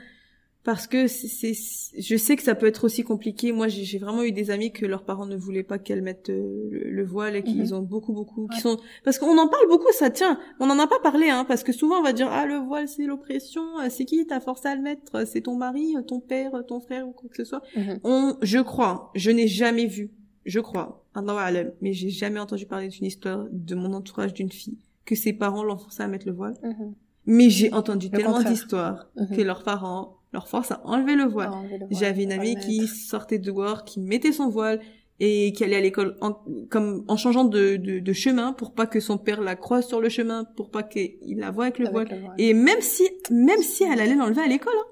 parce que c'est, je sais que ça peut être aussi compliqué. Moi, j'ai vraiment eu des amis que leurs parents ne voulaient pas qu'elles mettent euh, le, voile et qu'ils mhm. ont beaucoup, beaucoup, qui sont, parce qu'on en parle beaucoup, ça tient. On n'en a pas parlé, hein, parce que souvent on va dire ah le voile c'est l'oppression, euh, c'est qui t'a forcé à le mettre, c'est ton mari, ton père, ton frère ou quoi que ce soit. Mhm. On, je crois, je n'ai jamais vu, je crois, mais j'ai jamais entendu parler d'une histoire de mon entourage d'une fille que ses parents l'ont forcé à mettre le voile. Mhm. Mais j'ai entendu tellement d'histoires que leurs parents leur force à enlever le voile. J'avais une amie qui sortait de dehors, qui mettait son voile et qui allait à l'école en, comme en changeant de, de, chemin pour pas que son père la croise sur le chemin, pour pas qu'il la voie avec le, voile. Et même si même si elle allait l'enlever à l'école, hein,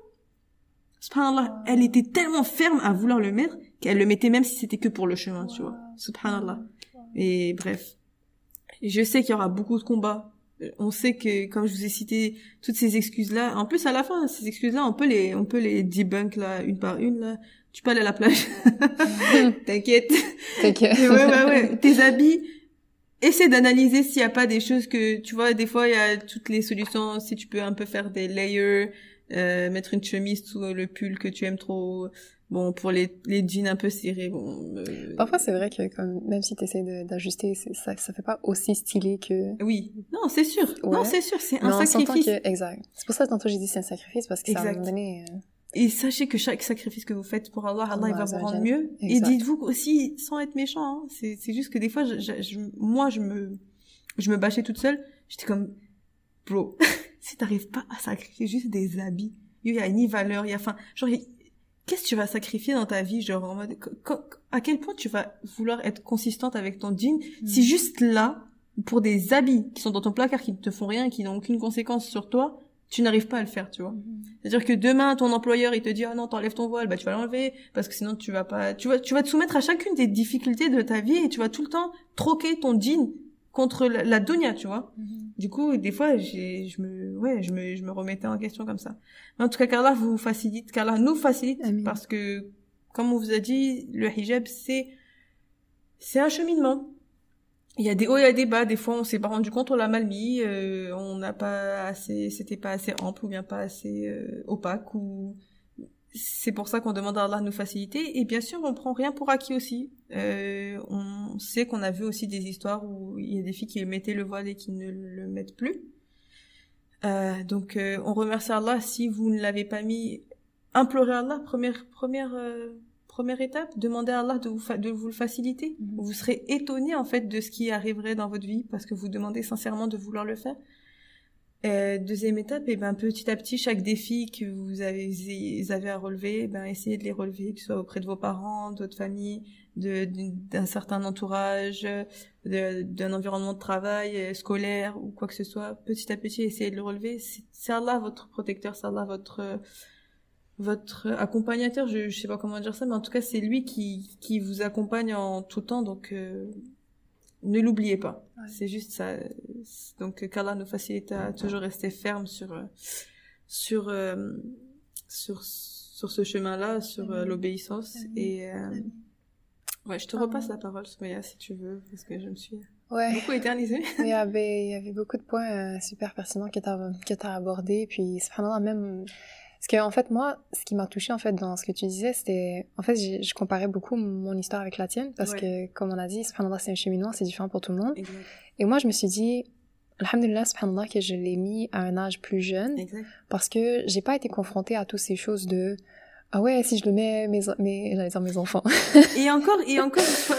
subhanallah, elle était tellement ferme à vouloir le mettre qu'elle le mettait même si c'était que pour le chemin, tu vois. Subhanallah. Et bref. Je sais qu'il y aura beaucoup de combats. On sait que, comme je vous ai cité, toutes ces excuses-là, en plus, à la fin, ces excuses-là, on peut les, on peut les debunk, là, une par une, là. Tu peux aller à la plage. [laughs] T'inquiète. T'inquiète. ouais, ouais, ouais. Tes habits, essaie d'analyser s'il n'y a pas des choses que, tu vois, des fois, il y a toutes les solutions, si tu peux un peu faire des layers, euh, mettre une chemise sous le pull que tu aimes trop. Bon, pour les, les jeans un peu serrés, bon... euh, Parfois, c'est vrai que comme, même si tu essaies d'ajuster, ça, ça fait pas aussi stylé que... Oui. Non, c'est sûr. Non, c'est sûr, c'est un on s'entend sacrifice. que... Exact. C'est pour ça que tantôt j'ai dit c'est un sacrifice, parce que ça, à un moment donné... euh, Et sachez que chaque sacrifice que vous faites pour Allah, Allah, il va vous rendre mieux. Et Exact. dites-vous aussi, sans être méchant, hein, c'est, juste que des fois, je, je- je- moi, je me, je me bâchais toute seule. J'étais comme, bro, [laughs] si t'arrives pas à sacrifier juste des habits, il y a ni valeur, il y a, enfin, genre, qu'est-ce que tu vas sacrifier dans ta vie, genre, en mode, à quel point tu vas vouloir être consistante avec ton jean, si juste là, pour des habits qui sont dans ton placard, qui ne te font rien, qui n'ont aucune conséquence sur toi, tu n'arrives pas à le faire, tu vois. C'est-à-dire que demain, ton employeur, il te dit, ah non, t'enlèves ton voile, bah, tu vas l'enlever, parce que sinon, tu vas pas, tu vas, tu vas te soumettre à chacune des difficultés de ta vie et tu vas tout le temps troquer ton jean contre la, dunya, tu vois. Du coup, des fois, j'ai, je me, ouais, je me, je me remettais en question comme ça. Mais en tout cas, Carla vous facilite, Carla nous facilite, Amin. parce que, comme on vous a dit, le hijab, c'est, c'est un cheminement. Il y a des hauts, il y a des bas. Des fois, on s'est pas rendu compte, on l'a mal mis, euh, on n'a pas assez, c'était pas assez ample ou bien pas assez euh, opaque ou c'est pour ça qu'on demande à Allah de nous faciliter. Et bien sûr, on prend rien pour acquis aussi. Euh, on sait qu'on a vu aussi des histoires où il y a des filles qui mettaient le voile et qui ne le mettent plus. Euh, donc, euh, on remercie Allah. Si vous ne l'avez pas mis, implorez Allah. Première, première, euh, première étape, demandez à Allah de vous, fa- de vous le faciliter. Mhm. Vous serez étonné en fait de ce qui arriverait dans votre vie parce que vous demandez sincèrement de vouloir le faire. Euh, deuxième étape, et ben petit à petit, chaque défi que vous avez, vous avez à relever, eh ben essayez de les relever, que ce soit auprès de vos parents, d'autres familles, d'un certain entourage, d'un environnement de travail euh, scolaire ou quoi que ce soit. Petit à petit, essayez de le relever. C'est Allah votre protecteur, c'est Allah votre votre accompagnateur. Je, je sais pas comment dire ça, mais en tout cas, c'est lui qui qui vous accompagne en tout temps. Donc euh, ne l'oubliez pas. Ouais. C'est juste ça. Donc qu'Allah nous facilite à toujours rester ferme sur euh, sur euh, sur sur ce chemin-là, sur euh, l'obéissance. Et euh, ouais, je te repasse la parole, Soumaya, si tu veux, parce que je me suis Ouais. beaucoup éternisée. [laughs] Il y avait, il y avait beaucoup de points super pertinents que tu as, que t'as abordés. Puis, subhanallah, même. Parce que, en fait, moi, ce qui m'a touché en fait, dans ce que tu disais, c'était. En fait, je comparais beaucoup mon histoire avec la tienne. Parce Ouais. que, comme on a dit, subhanallah, c'est un cheminement, c'est différent pour tout le monde. Exact. Et moi, je me suis dit, alhamdulillah, subhanallah, que je l'ai mis à un âge plus jeune. Exact. Parce que j'ai pas été confrontée à toutes ces choses de. Ah ouais, si je le mets, mes, mes, j'allais dire mes enfants. [laughs] Et encore, et encore, [laughs]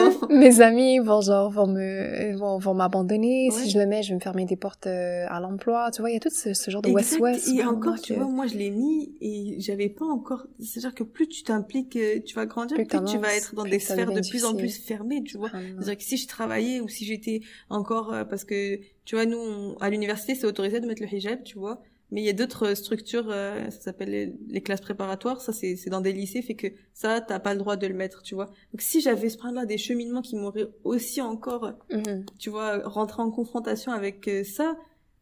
enfants. mes amis vont genre vont me vont, vont m'abandonner Ouais. si je le mets je vais me fermer des portes euh, à l'emploi tu vois il y a tout ce, ce genre de Exact. west west Et encore, tu vois, moi, je l'ai mis et j'avais pas encore. C'est-à-dire que plus tu t'impliques, euh, tu vas grandir, Plus tu vas être dans des sphères de plus en plus fermées, tu vois. Subhanallah. C'est-à-dire que si je travaillais ou si j'étais encore, euh, parce que, tu vois, nous, on- à l'université, c'est autorisé de mettre le hijab, tu vois. Mais il y a d'autres structures, euh, ça s'appelle les, les classes préparatoires, ça c'est dans des lycées, fait que ça, t'as pas le droit de le mettre, tu vois. Donc si j'avais ce point-là, des cheminements qui m'auraient aussi encore, Mhm. tu vois, rentré en confrontation avec euh, ça,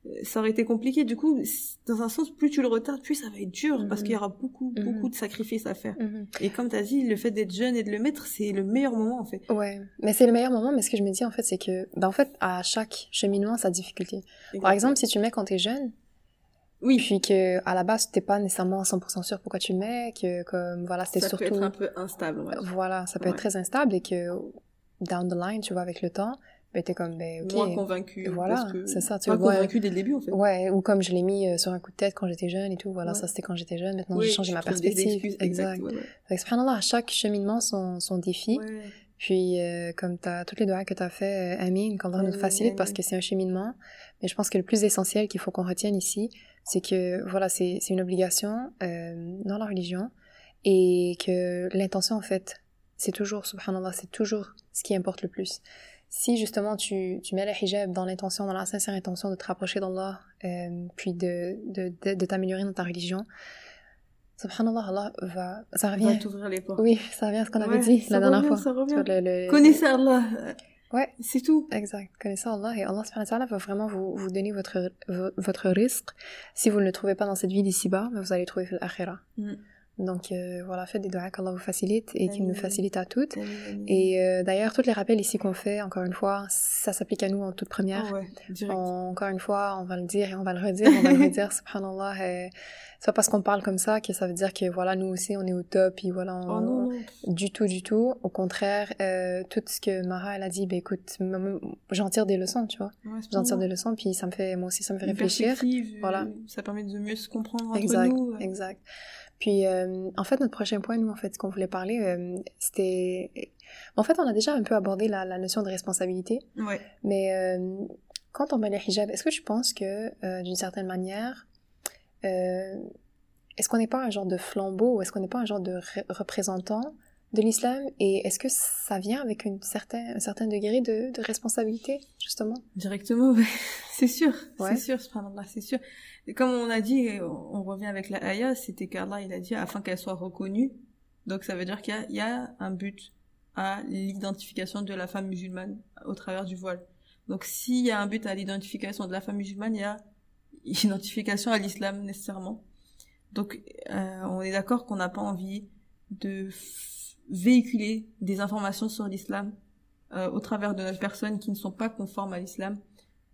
euh, ça aurait été compliqué. Du coup, dans un sens, plus tu le retardes, plus ça va être dur, parce Mhm. qu'il y aura beaucoup, Mhm. beaucoup de sacrifices à faire. Mhm. Et comme t'as dit, le fait d'être jeune et de le mettre, c'est le meilleur moment, en fait. ouais mais c'est le meilleur moment mais ce que je me dis en fait c'est que ben en fait à chaque cheminement sa difficulté par exemple si tu mets quand t'es jeune oui, puis que à la base t'es pas nécessairement 100% sûr pourquoi tu le mets que comme voilà c'était ça surtout peut être un peu instable, ouais. voilà ça peut Ouais. être très instable et que down the line tu vois avec le temps ben t'es comme ben ok moins convaincu. Voilà, c'est ça, tu Pas vois. convaincu dès le début, en fait. Ouais, ou comme je l'ai mis euh, sur un coup de tête quand j'étais jeune et tout, voilà, Ouais. ça c'était quand j'étais jeune, maintenant Oui, j'ai changé tu ma trouves des perspective. excuses, exact. subhanallah, à chaque cheminement son, son défi, puis euh, comme t'as toutes les doigts que t'as fait, euh, Amine, qu'Allah nous Amin, facilite parce que c'est un cheminement, mais je pense que le plus essentiel qu'il faut qu'on retienne ici, c'est que voilà, c'est une obligation euh, dans la religion et que l'intention en fait, c'est toujours, subhanallah, c'est toujours ce qui importe le plus. Si justement tu, tu mets le hijab dans l'intention, dans la sincère intention de te rapprocher d'Allah, euh, puis de, de, de, de t'améliorer dans ta religion, subhanallah, Allah va, ça Va revient. t'ouvrir les portes. Oui, ça revient à ce qu'on avait dit la dernière revient, fois. ça revient. Le, le- Connaissez Allah. Ouais. C'est tout. Exact. Connaissez Allah et Allah subhanahu va vraiment vous, vous donner votre, vo- votre risque. Si vous ne le trouvez pas dans cette vie d'ici-bas, mais vous allez le trouver dans l'akhira. Mm. Donc euh, voilà, faites des doigts qu'Allah vous facilite et qu'il nous facilite à toutes. Et euh, d'ailleurs, tous les rappels ici qu'on fait, encore une fois, ça s'applique à nous en toute première. Ah ouais. On- encore une fois, on va le dire et on va le redire, on va le redire, [laughs] subhanallah. et C'est pas parce qu'on parle comme ça que ça veut dire que voilà, nous aussi, on est au top, puis voilà, on- Oh non, non. du tout, du tout. Au contraire, euh, tout ce que Mara, elle a dit, ben écoute, j'en tire des leçons, tu vois. Ouais, J'en tire des leçons, puis ça me fait, moi aussi, ça me fait Une réfléchir. Voilà. Ça permet de mieux se comprendre entre Exact, nous. exact. Puis, euh, en fait, notre prochain point, nous, en fait, ce qu'on voulait parler, euh, c'était... En fait, on a déjà un peu abordé la, la notion de responsabilité, Ouais. mais euh, quand on met le hijab, est-ce que je pense que, d'une certaine manière, est-ce qu'on n'est pas un genre de flambeau, ou est-ce qu'on n'est pas un genre de re- représentant de l'islam, et est-ce que ça vient avec une certain, un certain degré de, de responsabilité, justement? Directement, ouais. c'est sûr, Ouais. c'est sûr, c'est sûr. Comme on a dit, on revient avec la ayah, c'était qu'Allah, il a dit afin qu'elle soit reconnue. Donc ça veut dire qu'il y y a un but à l'identification de la femme musulmane au travers du voile. Donc s'il y a un but à l'identification de la femme musulmane, il y a identification à l'islam nécessairement. Donc euh, on est d'accord qu'on n'a pas envie de véhiculer des informations sur l'islam euh, au travers de personnes qui ne sont pas conformes à l'islam.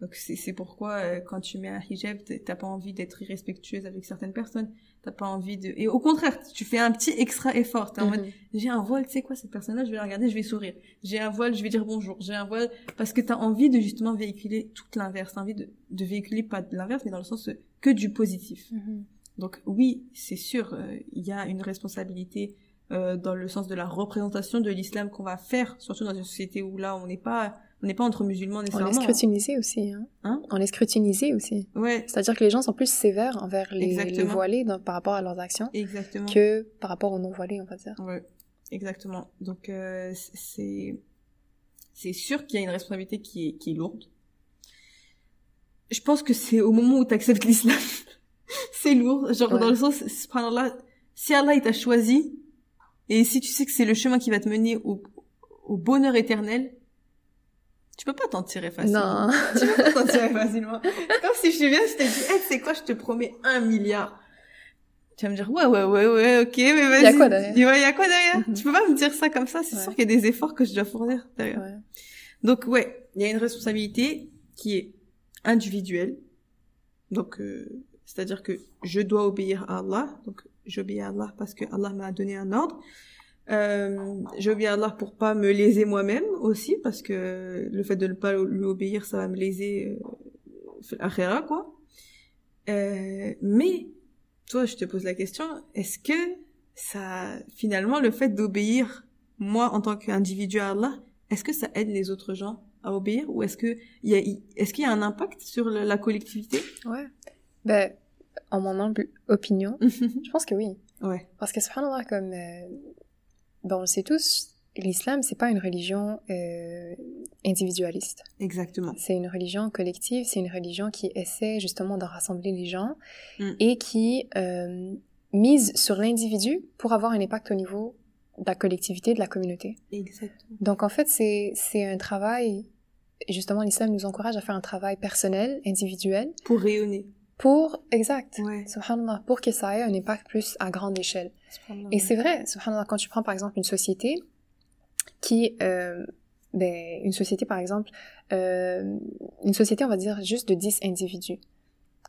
Donc c'est c'est pourquoi euh, quand tu mets un hijab, t'as pas envie d'être irrespectueuse avec certaines personnes, t'as pas envie de et au contraire, tu fais un petit extra effort. T'es en mode Mhm. j'ai un voile, tu sais quoi cette personne-là, je vais la regarder, je vais sourire. J'ai un voile, je vais dire bonjour. J'ai un voile parce que t'as envie de justement véhiculer tout l'inverse, t'as envie de, de véhiculer pas de l'inverse, mais dans le sens euh, que du positif. Mhm. Donc oui, c'est sûr, euh, il y a une responsabilité euh, dans le sens de la représentation de l'islam qu'on va faire, surtout dans une société où là on n'est pas on n'est pas entre musulmans On nécessairement. est scrutinisé aussi, hein. Hein? On est scrutinisé aussi. Ouais, C'est-à-dire que les gens sont plus sévères envers les, voilés dans- par rapport à leurs actions exactement. que par rapport aux non-voilés, on va dire. Ouais, exactement. Donc euh, c'est c'est sûr qu'il y a une responsabilité qui est qui est lourde. Je pense que c'est au moment où tu acceptes l'islam, [laughs] c'est lourd, genre Ouais. dans le sens subhanallah, si Allah il t'a choisi et si tu sais que c'est le chemin qui va te mener au au bonheur éternel, tu peux pas t'en tirer facilement. Non. Tu peux pas t'en tirer [laughs] facilement. Comme si je viens, je te dis, hey, c'est quoi, je te promets un milliard. Tu vas me dire, ouais, ouais, ouais, ouais, ok, mais vas-y. Y a quoi derrière Ouais, y a quoi derrière Mhm. Tu peux pas me dire ça comme ça, c'est Ouais. sûr qu'il y a des efforts que je dois fournir derrière. Ouais. Donc, ouais, il y a une responsabilité qui est individuelle. Donc, euh, c'est-à-dire que je dois obéir à Allah. Donc, j'obéis à Allah parce que Allah m'a donné un ordre. Euh, j'obéis à Allah pour pas me léser moi-même aussi, parce que le fait de ne pas lui obéir, ça va me léser euh, quoi. Euh, mais, toi, je te pose la question, est-ce que ça, finalement, le fait d'obéir, moi, en tant qu'individu à Allah, est-ce que ça aide les autres gens à obéir, ou est-ce que y a, est-ce qu'il y a un impact sur la collectivité? Ouais. Ben, en mon humble opinion, [laughs] je pense que oui. ouais. Parce que subhanallah, comme euh, on le sait tous, l'islam, c'est pas une religion euh, individualiste. Exactement. C'est une religion collective, c'est une religion qui essaie justement de rassembler les gens Mm. et qui euh, mise sur l'individu pour avoir un impact au niveau de la collectivité, de la communauté. Exactement. Donc en fait, c'est un travail, justement l'islam nous encourage à faire un travail personnel, individuel, Pour rayonner. Pour, exact, Ouais. subhanallah, pour que ça ait un impact plus à grande échelle. Et c'est vrai, subhanallah, quand tu prends par exemple une société qui, euh, ben, une société par exemple, euh, une société on va dire juste de 10 individus.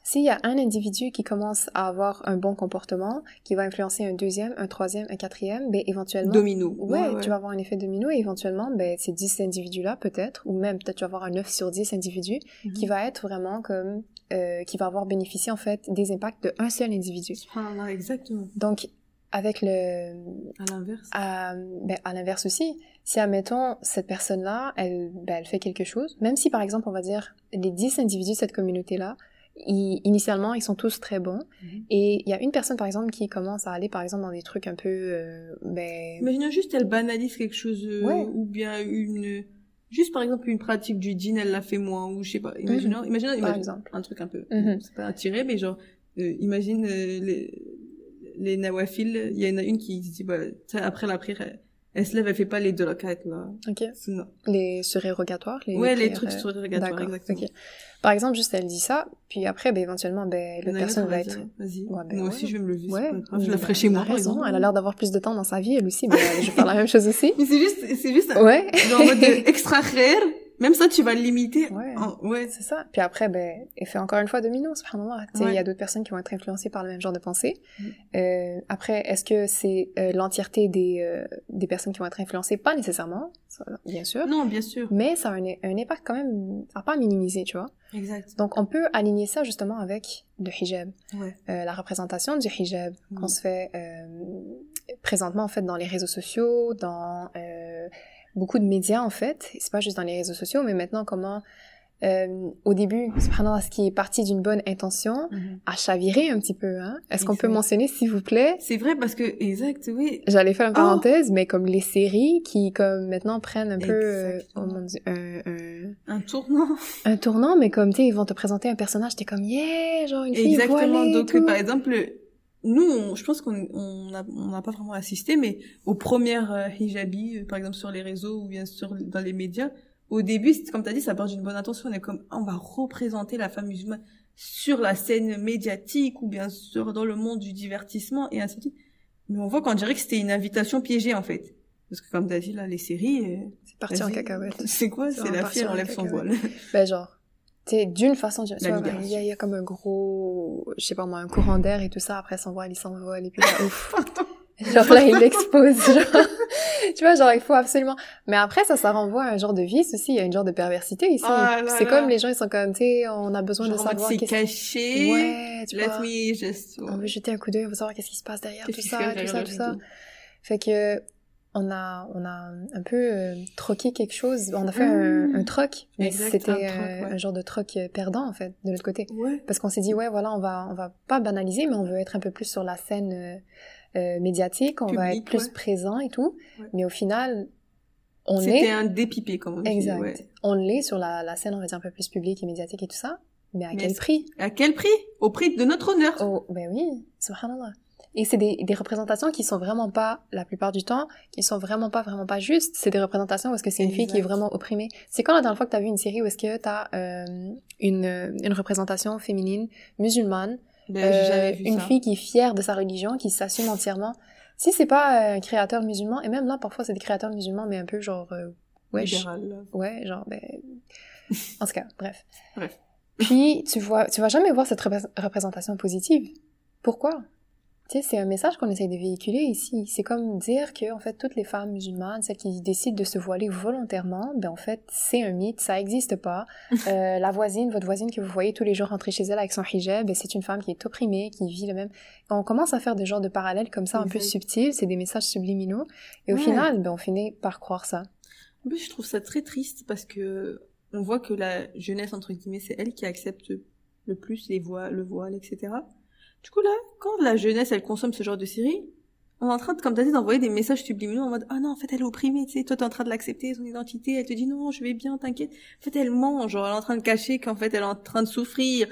S'il y a un individu qui commence à avoir un bon comportement, qui va influencer un deuxième, un troisième, un quatrième, ben éventuellement... Domino. Ouais, tu vas avoir un effet domino et éventuellement, ben, ces 10 individus-là, peut-être, ou même peut-être tu vas avoir un 9 sur 10 individus, Mhm. qui va être vraiment comme, euh, qui va avoir bénéficié en fait des impacts d'un seul individu. Subhanallah, exactement. Donc, avec le, À l'inverse. à, ben, à l'inverse aussi, si admettons cette personne-là, elle, ben, elle fait quelque chose, même si par exemple on va dire les 10 individus de cette communauté-là, ils- initialement ils sont tous très bons, Mhm. et il y a une personne par exemple qui commence à aller par exemple dans des trucs un peu, euh, ben, Imaginons juste, elle banalise quelque chose, euh, Ouais. ou bien une, juste par exemple une pratique du djinn, elle l'a fait moins, ou je sais pas. Imaginons, imaginons, par exemple. un truc un peu, Mhm. c'est pas attiré, mais genre, euh, imagine euh, les- les nawafil, il y en a une qui dit, bah, après la prière, elle, se lève, elle fait pas les deux rakats, là? Ok. Sunna. Les surérogatoires les Ouais, les trucs euh, surérogatoires, exactement. ok. Par exemple, juste elle dit ça, puis après, ben, éventuellement, ben, une personne va être... Vas-y. Ouais, ben moi ouais. aussi, je vais me lever. Ouais, c'est pas grave. Je la ferai chez elle moi, a par raison, exemple. Elle a l'air d'avoir plus de temps dans sa vie, elle aussi, ben, je vais faire la même chose aussi. [laughs] Mais c'est juste, c'est juste, un- Ouais. genre en mode [laughs] de extra rare. Même ça, tu vas le limiter. Ouais. en- ouais. C'est ça. Puis après, ben, fait encore une fois domino, subhanallah. Ouais. Il y a d'autres personnes qui vont être influencées par le même genre de pensée. Mm. Euh, après, est-ce que c'est euh, l'entièreté des, euh, des personnes qui vont être influencées? Pas nécessairement, ça, bien sûr. Non, bien sûr. Mais ça a un, un impact quand même, à pas minimiser, tu vois. Exact. Donc, on peut aligner ça justement avec le hijab. Ouais. Euh, la représentation du hijab Mm. qu'on se fait euh, présentement, en fait, dans les réseaux sociaux, dans euh, beaucoup de médias, en fait. C'est pas juste dans les réseaux sociaux, mais maintenant, comment... euh, au début, subhanallah, ce qui est parti d'une bonne intention, Mhm. a chaviré un petit peu. Hein? Est-ce qu'on peut mentionner, s'il vous plaît, C'est vrai parce que, exact, oui. J'allais faire une Oh. parenthèse, mais comme les séries qui, comme maintenant, prennent un peu, euh, oh un, un, Un tournant. un tournant, mais comme, tu sais, ils vont te présenter un personnage, t'es comme, yeah, genre une fille Exactement. voilée Donc, tout. par exemple, nous, on- je pense qu'on on n'a on n'a pas vraiment assisté, mais aux premières euh, hijabi, euh, par exemple sur les réseaux ou bien sûr dans les médias, au début, c'est- comme tu as dit, ça part d'une bonne intention. On est comme, on va représenter la femme musulmane sur la scène médiatique ou bien sûr dans le monde du divertissement et ainsi de suite. Mais on voit qu'on dirait que c'était une invitation piégée en fait. Parce que comme tu as dit, là, les séries... euh, C'est parti en cacahuète. [laughs] C'est quoi? C'est la fille, elle en enlève son voile. Ben, genre, sais, d'une façon, tu vois, il y, y a comme un gros, je sais pas moi, un courant d'air et tout ça, après son voile, il s'envole, et puis là, ouf. [laughs] Genre là, il l'expose, genre. [laughs] tu vois, genre, il faut absolument. Mais après, ça, ça renvoie à un genre de vice aussi, il y a une genre de perversité ici. Là c'est comme les gens, ils sont comme, tu sais, on a besoin Genre de savoir c'est caché. Ouais, tu Let vois. me just... On veut jeter un coup d'œil, on veut savoir qu'est-ce qui se passe derrière tout ça, tout ça, tout ça. Fait que, on a, on a un peu euh, troqué quelque chose. On a fait Mmh. un, un troc, mais c'était un troc, euh, ouais. un genre de troc euh, perdant, en fait, de l'autre côté. Ouais. Parce qu'on s'est dit, ouais, voilà, on va, on va pas banaliser, mais on veut être un peu plus sur la scène euh, médiatique, on va être plus ouais. présent et tout. Mais au final, on C'était est, un dépipé, comme on dit. exact, on l'est sur la, la scène, on va dire un peu plus publique et médiatique et tout ça. Mais à Mais quel prix? À quel prix? Au prix de notre honneur. Oh, ben oui, subhanallah. Et c'est des, des représentations qui sont vraiment pas, la plupart du temps, qui sont vraiment pas, vraiment pas justes. C'est des représentations où est-ce que c'est une fille qui est vraiment opprimée. C'est quand la dernière fois que t'as vu une série où est-ce que t'as euh, une, une représentation féminine musulmane, Ben, euh, vu une ça. fille qui est fière de sa religion, qui s'assume entièrement. Si c'est pas un créateur musulman, et même là, parfois, c'est des créateurs musulmans, mais un peu genre, euh. Libéral. Ouais, genre, ben... [laughs] En tout cas, bref. Bref. Puis, tu vois, tu vas jamais voir cette repré- représentation positive. Pourquoi? Tu sais, c'est un message qu'on essaye de véhiculer ici. C'est comme dire que, en fait, toutes les femmes musulmanes, celles qui décident de se voiler volontairement, ben, en fait, c'est un mythe, ça existe pas. [laughs] Euh, la voisine, votre voisine que vous voyez tous les jours rentrer chez elle avec son hijab, ben, c'est une femme qui est opprimée, qui vit le même. On commence à faire des genres de parallèles comme ça, un peu subtils, c'est des messages subliminaux. Et au Ouais. final, ben, on finit par croire ça. En plus, je trouve ça très triste parce que on voit que la jeunesse, entre guillemets, c'est elle qui accepte le plus les voiles, le voile, etc. Du coup, là, quand la jeunesse, elle consomme ce genre de série, on est en train de, comme t'as dit, d'envoyer des messages subliminaux en mode, ah non, en fait, elle est opprimée, tu sais, toi, t'es en train de l'accepter, son identité, elle te dit, non, je vais bien, t'inquiète. En fait, elle ment, genre, elle est en train de cacher qu'en fait, elle est en train de souffrir.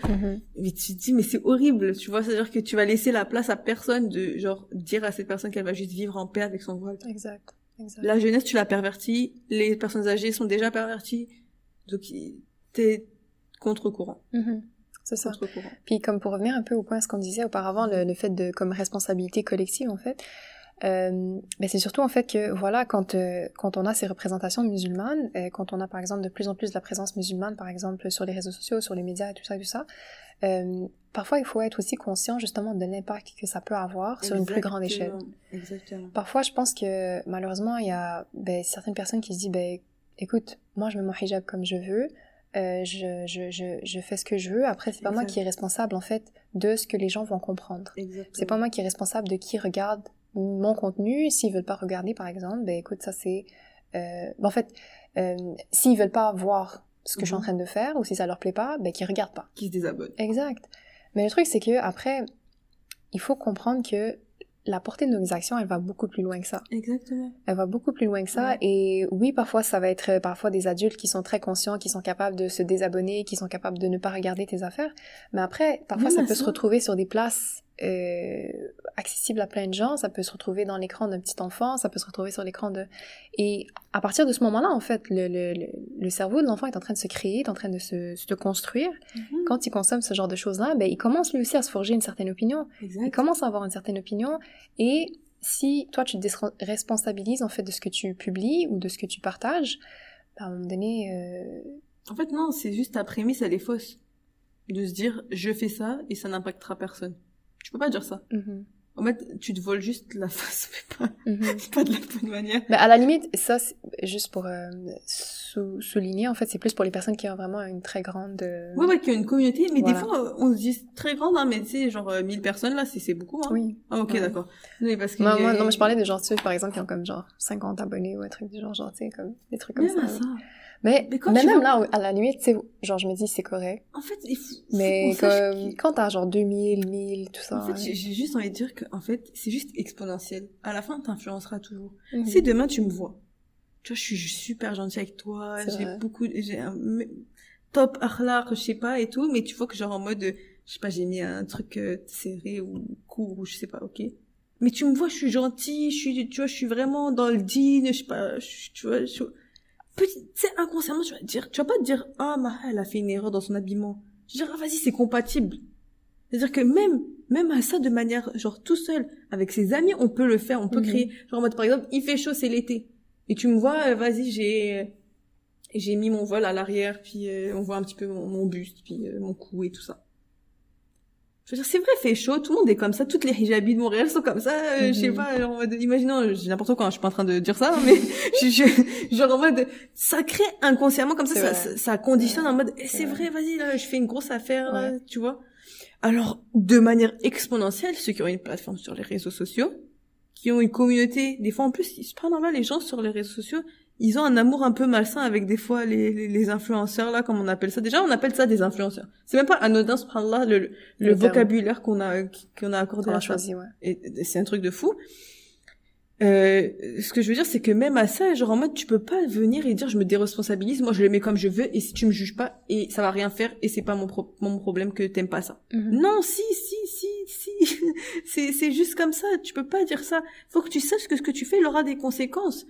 Mais tu te dis, mais c'est horrible, tu vois, c'est-à-dire que tu vas laisser la place à personne de, genre, dire à cette personne qu'elle va juste vivre en paix avec son voile. Exact. exact. La jeunesse, tu l'as pervertie, les personnes âgées sont déjà perverties, donc t'es contre-courant. Mhm. C'est ça. Contre-courant. Puis comme pour revenir un peu au point ce qu'on disait auparavant, le, le fait de comme responsabilité collective en fait, euh, ben c'est surtout en fait que voilà quand euh, quand on a ces représentations musulmanes, euh, quand on a par exemple de plus en plus de la présence musulmane par exemple sur les réseaux sociaux, sur les médias et tout ça et tout ça, parfois il faut être aussi conscient justement de l'impact que ça peut avoir sur une plus grande échelle. Exactement. Parfois, je pense que malheureusement, il y a ben, certaines personnes qui se disent, ben, écoute, moi, je mets mon hijab comme je veux, euh, je, je, je, je fais ce que je veux. Après, c'est pas moi qui est responsable, en fait, de ce que les gens vont comprendre. C'est pas moi qui est responsable de qui regarde mon contenu. S'ils veulent pas regarder, par exemple, ben, écoute, ça c'est... Euh, ben, en fait, euh, s'ils veulent pas voir ce que je suis en Mhm. train de faire, ou si ça leur plaît pas, ben, qu'ils regardent pas. Qui se désabonne. Exact. Mais le truc, c'est que après, il faut comprendre que la portée de nos actions, elle va beaucoup plus loin que ça. Exactement. Elle va beaucoup plus loin que ça. Ouais. Et oui, parfois, ça va être euh, parfois des adultes qui sont très conscients, qui sont capables de se désabonner, qui sont capables de ne pas regarder tes affaires. Mais après, parfois, ça peut se retrouver sur des places euh, accessible à plein de gens, ça peut se retrouver dans l'écran d'un petit enfant, ça peut se retrouver sur l'écran de... Et à partir de ce moment-là, en fait, le, le, le, cerveau de l'enfant est en train de se créer, est en train de se, se construire. Mhm. Quand il consomme ce genre de choses-là, ben, il commence lui aussi à se forger une certaine opinion. Exact. Il commence à avoir une certaine opinion. Et si toi, tu te responsabilises, en fait, de ce que tu publies ou de ce que tu partages, ben, à un moment donné... Euh... En fait, non, c'est juste ta prémisse, elle est fausse. De se dire, je fais ça et ça n'impactera personne. Tu peux pas dire ça. Mhm. En fait, tu te voles juste la face, [laughs] mais pas, Mhm. pas de la bonne manière. Ben, à la limite, ça, c'est juste pour euh, sou- souligner, en fait, c'est plus pour les personnes qui ont vraiment une très grande... euh, Ouais, ouais, qu'il y a une communauté, mais Voilà. des fois, euh, on se dit très grande, hein, mais tu sais, genre euh, 1000 personnes, là, c'est c'est beaucoup, hein. Oui. Ah, ok, Ouais. d'accord. Oui, parce que... Moi, moi, non, mais je parlais de gens, tu par exemple, qui ont comme genre 50 abonnés ou un truc du genre, genre, tu sais, comme des trucs comme ça. ouais. Mais, Mais quand mais tu même vois- là, à la limite, tu sais, genre, je me dis, c'est correct. En fait, il faut, Mais faut comme, quand t'as genre 2000, 1000, tout ça. En fait, ouais. j'ai juste envie de dire que, en fait, c'est juste exponentiel. À la fin, t'influenceras toujours. Mhm. Si demain tu me vois, tu vois, je suis super gentille avec toi, j'ai beaucoup, j'ai un top akhlaq, je sais pas, et tout, mais tu vois que genre en mode, je sais pas, j'ai mis un truc euh, serré ou court ou je sais pas, ok. Mais tu me vois, je suis gentille, je suis, tu vois, je suis vraiment dans le digne, je sais pas, je- tu vois, je, petit, tu sais, inconsciemment, tu vas dire, tu vas pas te dire, ah, ma, elle a fait une erreur dans son habillement. Tu vas dire, ah, vas-y, c'est compatible. C'est-à-dire que même, même à ça, de manière, genre, tout seul, avec ses amis, on peut le faire, on peut Mhm. créer. Genre, en mode, par exemple, il fait chaud, c'est l'été. Et tu me vois, euh, vas-y, j'ai, j'ai mis mon vol à l'arrière, puis euh, on voit un petit peu mon, mon buste, puis euh, mon cou et tout ça. Je veux dire, c'est vrai, fait chaud, tout le monde est comme ça, toutes les hijabis de Montréal sont comme ça, euh, je sais Mhm. pas, genre, en mode, imaginons, j'ai n'importe quoi, hein, je suis pas en train de dire ça, mais [laughs] je, je- genre en mode, ça crée inconsciemment comme ça, C'est ça, ça, ça conditionne en mode, eh, C'est c'est vrai. vas-y, là, je fais une grosse affaire, là, tu vois. Alors, de manière exponentielle, ceux qui ont une plateforme sur les réseaux sociaux, qui ont une communauté, des fois en plus, subhanallah, les gens sur les réseaux sociaux, ils ont un amour un peu malsain avec des fois les, les, les influenceurs là, comme on appelle ça. Déjà, on appelle ça des influenceurs. C'est même pas anodin, subhanallah, le, le, Le vocabulaire qu'on a, qu'on a accordé à ça. choisi, ouais. Et et c'est un truc de fou. Euh, ce que je veux dire, c'est que même à ça, genre en mode, tu peux pas venir et dire je me déresponsabilise, moi je le mets comme je veux, et si tu me juges pas, et ça va rien faire, et c'est pas mon, pro- mon problème que t'aimes pas ça. Mhm. Non, si, si, si, si. [laughs] c'est, c'est juste comme ça. Tu peux pas dire ça. Faut que tu saches que ce que tu fais, il aura des conséquences.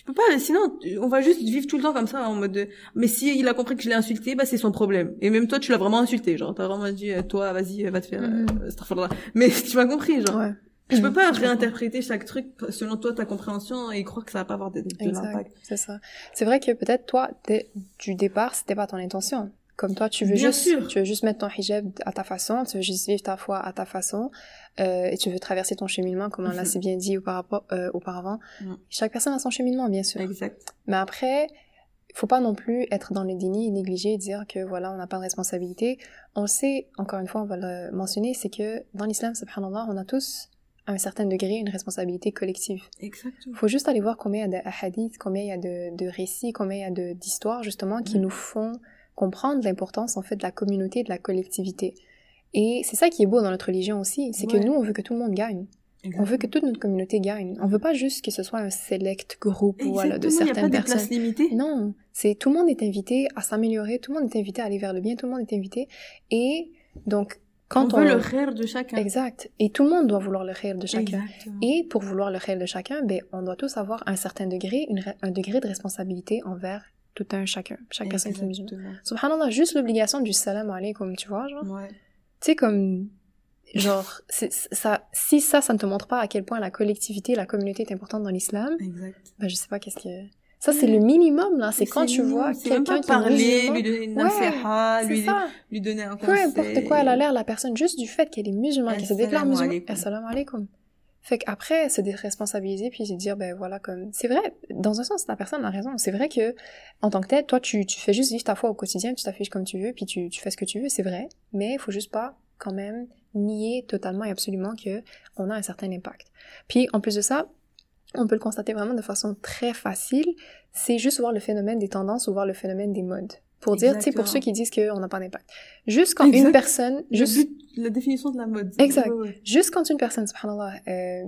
Tu peux pas, sinon, on va juste vivre tout le temps comme ça, en mode, de- mais si il a compris que je l'ai insulté, bah, c'est son problème. Et même toi, tu l'as vraiment insulté, genre, t'as vraiment dit, euh, toi, vas-y, va te faire, Mhm. euh, astaghfirullah. Mais [laughs] tu m'as compris, genre. Ouais. Tu peux pas Je comprends. réinterpréter chaque truc selon toi, ta compréhension, et croire que ça va pas avoir de, de l'impact. c'est ça. C'est vrai que peut-être toi, dès du départ, c'était pas ton intention. Comme toi, tu veux Bien juste, sûr. tu veux juste mettre ton hijab à ta façon, tu veux juste vivre ta foi à ta façon, euh, et tu veux traverser ton cheminement, comme on l'a Mhm. si bien dit auparavant. euh, auparavant. Mhm. Chaque personne a son cheminement, bien sûr. Exact. Mais après, il faut pas non plus être dans le déni et négliger et dire que voilà, on n'a pas de responsabilité. On sait, encore une fois, on va le mentionner, c'est que dans l'islam, subhanallah, on a tous, à un certain degré, une responsabilité collective. Exactement. Il faut juste aller voir combien il y a de hadiths, combien il y a de, de récits, combien il y a d'histoires justement qui Mm. nous font comprendre l'importance en fait de la communauté, de la collectivité. Et c'est ça qui est beau dans notre religion aussi, c'est Ouais. que nous on veut que tout le monde gagne. On veut que toute notre communauté gagne. On veut pas juste que ce soit un select groupe voilà, de y a certaines pas de place personnes. limitée. Non, c'est tout le monde est invité à s'améliorer, tout le monde est invité à aller vers le bien, tout le monde est invité. Et donc quand on on, veut le rire de chacun. exact, et tout le monde doit vouloir le rire de chacun. Exactement. Et pour vouloir le réel de chacun, ben, on doit tous avoir un certain degré, une un degré de responsabilité envers tout un chacun, chaque personne qui est musulmane. Subhanallah, juste l'obligation du salam alaykoum, tu vois, genre. Ouais. Tu sais, comme, genre, ça, si ça, ça ne te montre pas à quel point la collectivité, la communauté est importante dans l'islam, ben, je sais pas qu'est-ce que... Ça, c'est le minimum, là. C'est quand tu vois quelqu'un qui parler, lui donner une nasiha, lui, donner un Peu conseil. importe quoi elle a l'air, la personne, juste du fait qu'elle est musulmane, qu'elle se déclare musulmane. Assalamu alaikum. Fait qu'après, se déresponsabiliser, puis se dire, ben voilà, comme, c'est vrai, dans un sens, la personne a raison. C'est vrai que, en tant que tel, toi, tu, tu fais juste vivre ta foi au quotidien, tu t'affiches comme tu veux, puis tu, tu fais ce que tu veux, c'est vrai. Mais il faut juste pas, quand même, nier totalement et absolument que on a un certain impact. Puis, en plus de ça, on peut le constater vraiment de façon très facile, c'est juste voir le phénomène des tendances ou voir le phénomène des modes. Pour dire, tu sais, pour ceux qui disent qu'on n'a pas d'impact. Juste quand une personne, Le juste, but, la définition de la mode. Exact. Ouais, ouais. juste quand une personne, subhanallah, euh,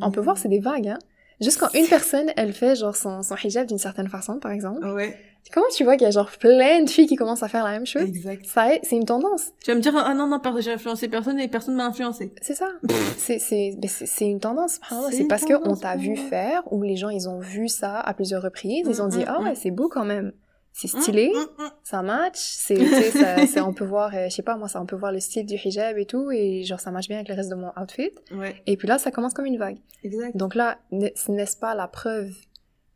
on peut voir, c'est des vagues, hein. Juste quand une personne, elle fait genre son, son hijab d'une certaine façon, par exemple. Ouais. Comment tu vois qu'il y a genre plein de filles qui commencent à faire la même chose? Exact. Ça, est- c'est une tendance. Tu vas me dire, ah non, non, pardon, j'ai influencé personne et personne m'a influencé. C'est ça. c'est, c'est, c'est, une tendance. C'est parce qu'on tendance, t'a vu faire, ou les gens, ils ont vu ça à plusieurs reprises. Ils ont Mm, dit, mm, ah ouais, mm. c'est beau quand même. C'est stylé. Hum, hum, hum. ça match, c'est, [laughs] ça, on peut voir, euh, je sais pas, moi, ça, on peut voir le style du hijab et tout, et genre, ça match bien avec le reste de mon outfit. Ouais, Et puis là, ça commence comme une vague. exact. Donc là, n'est- n'est-ce pas la preuve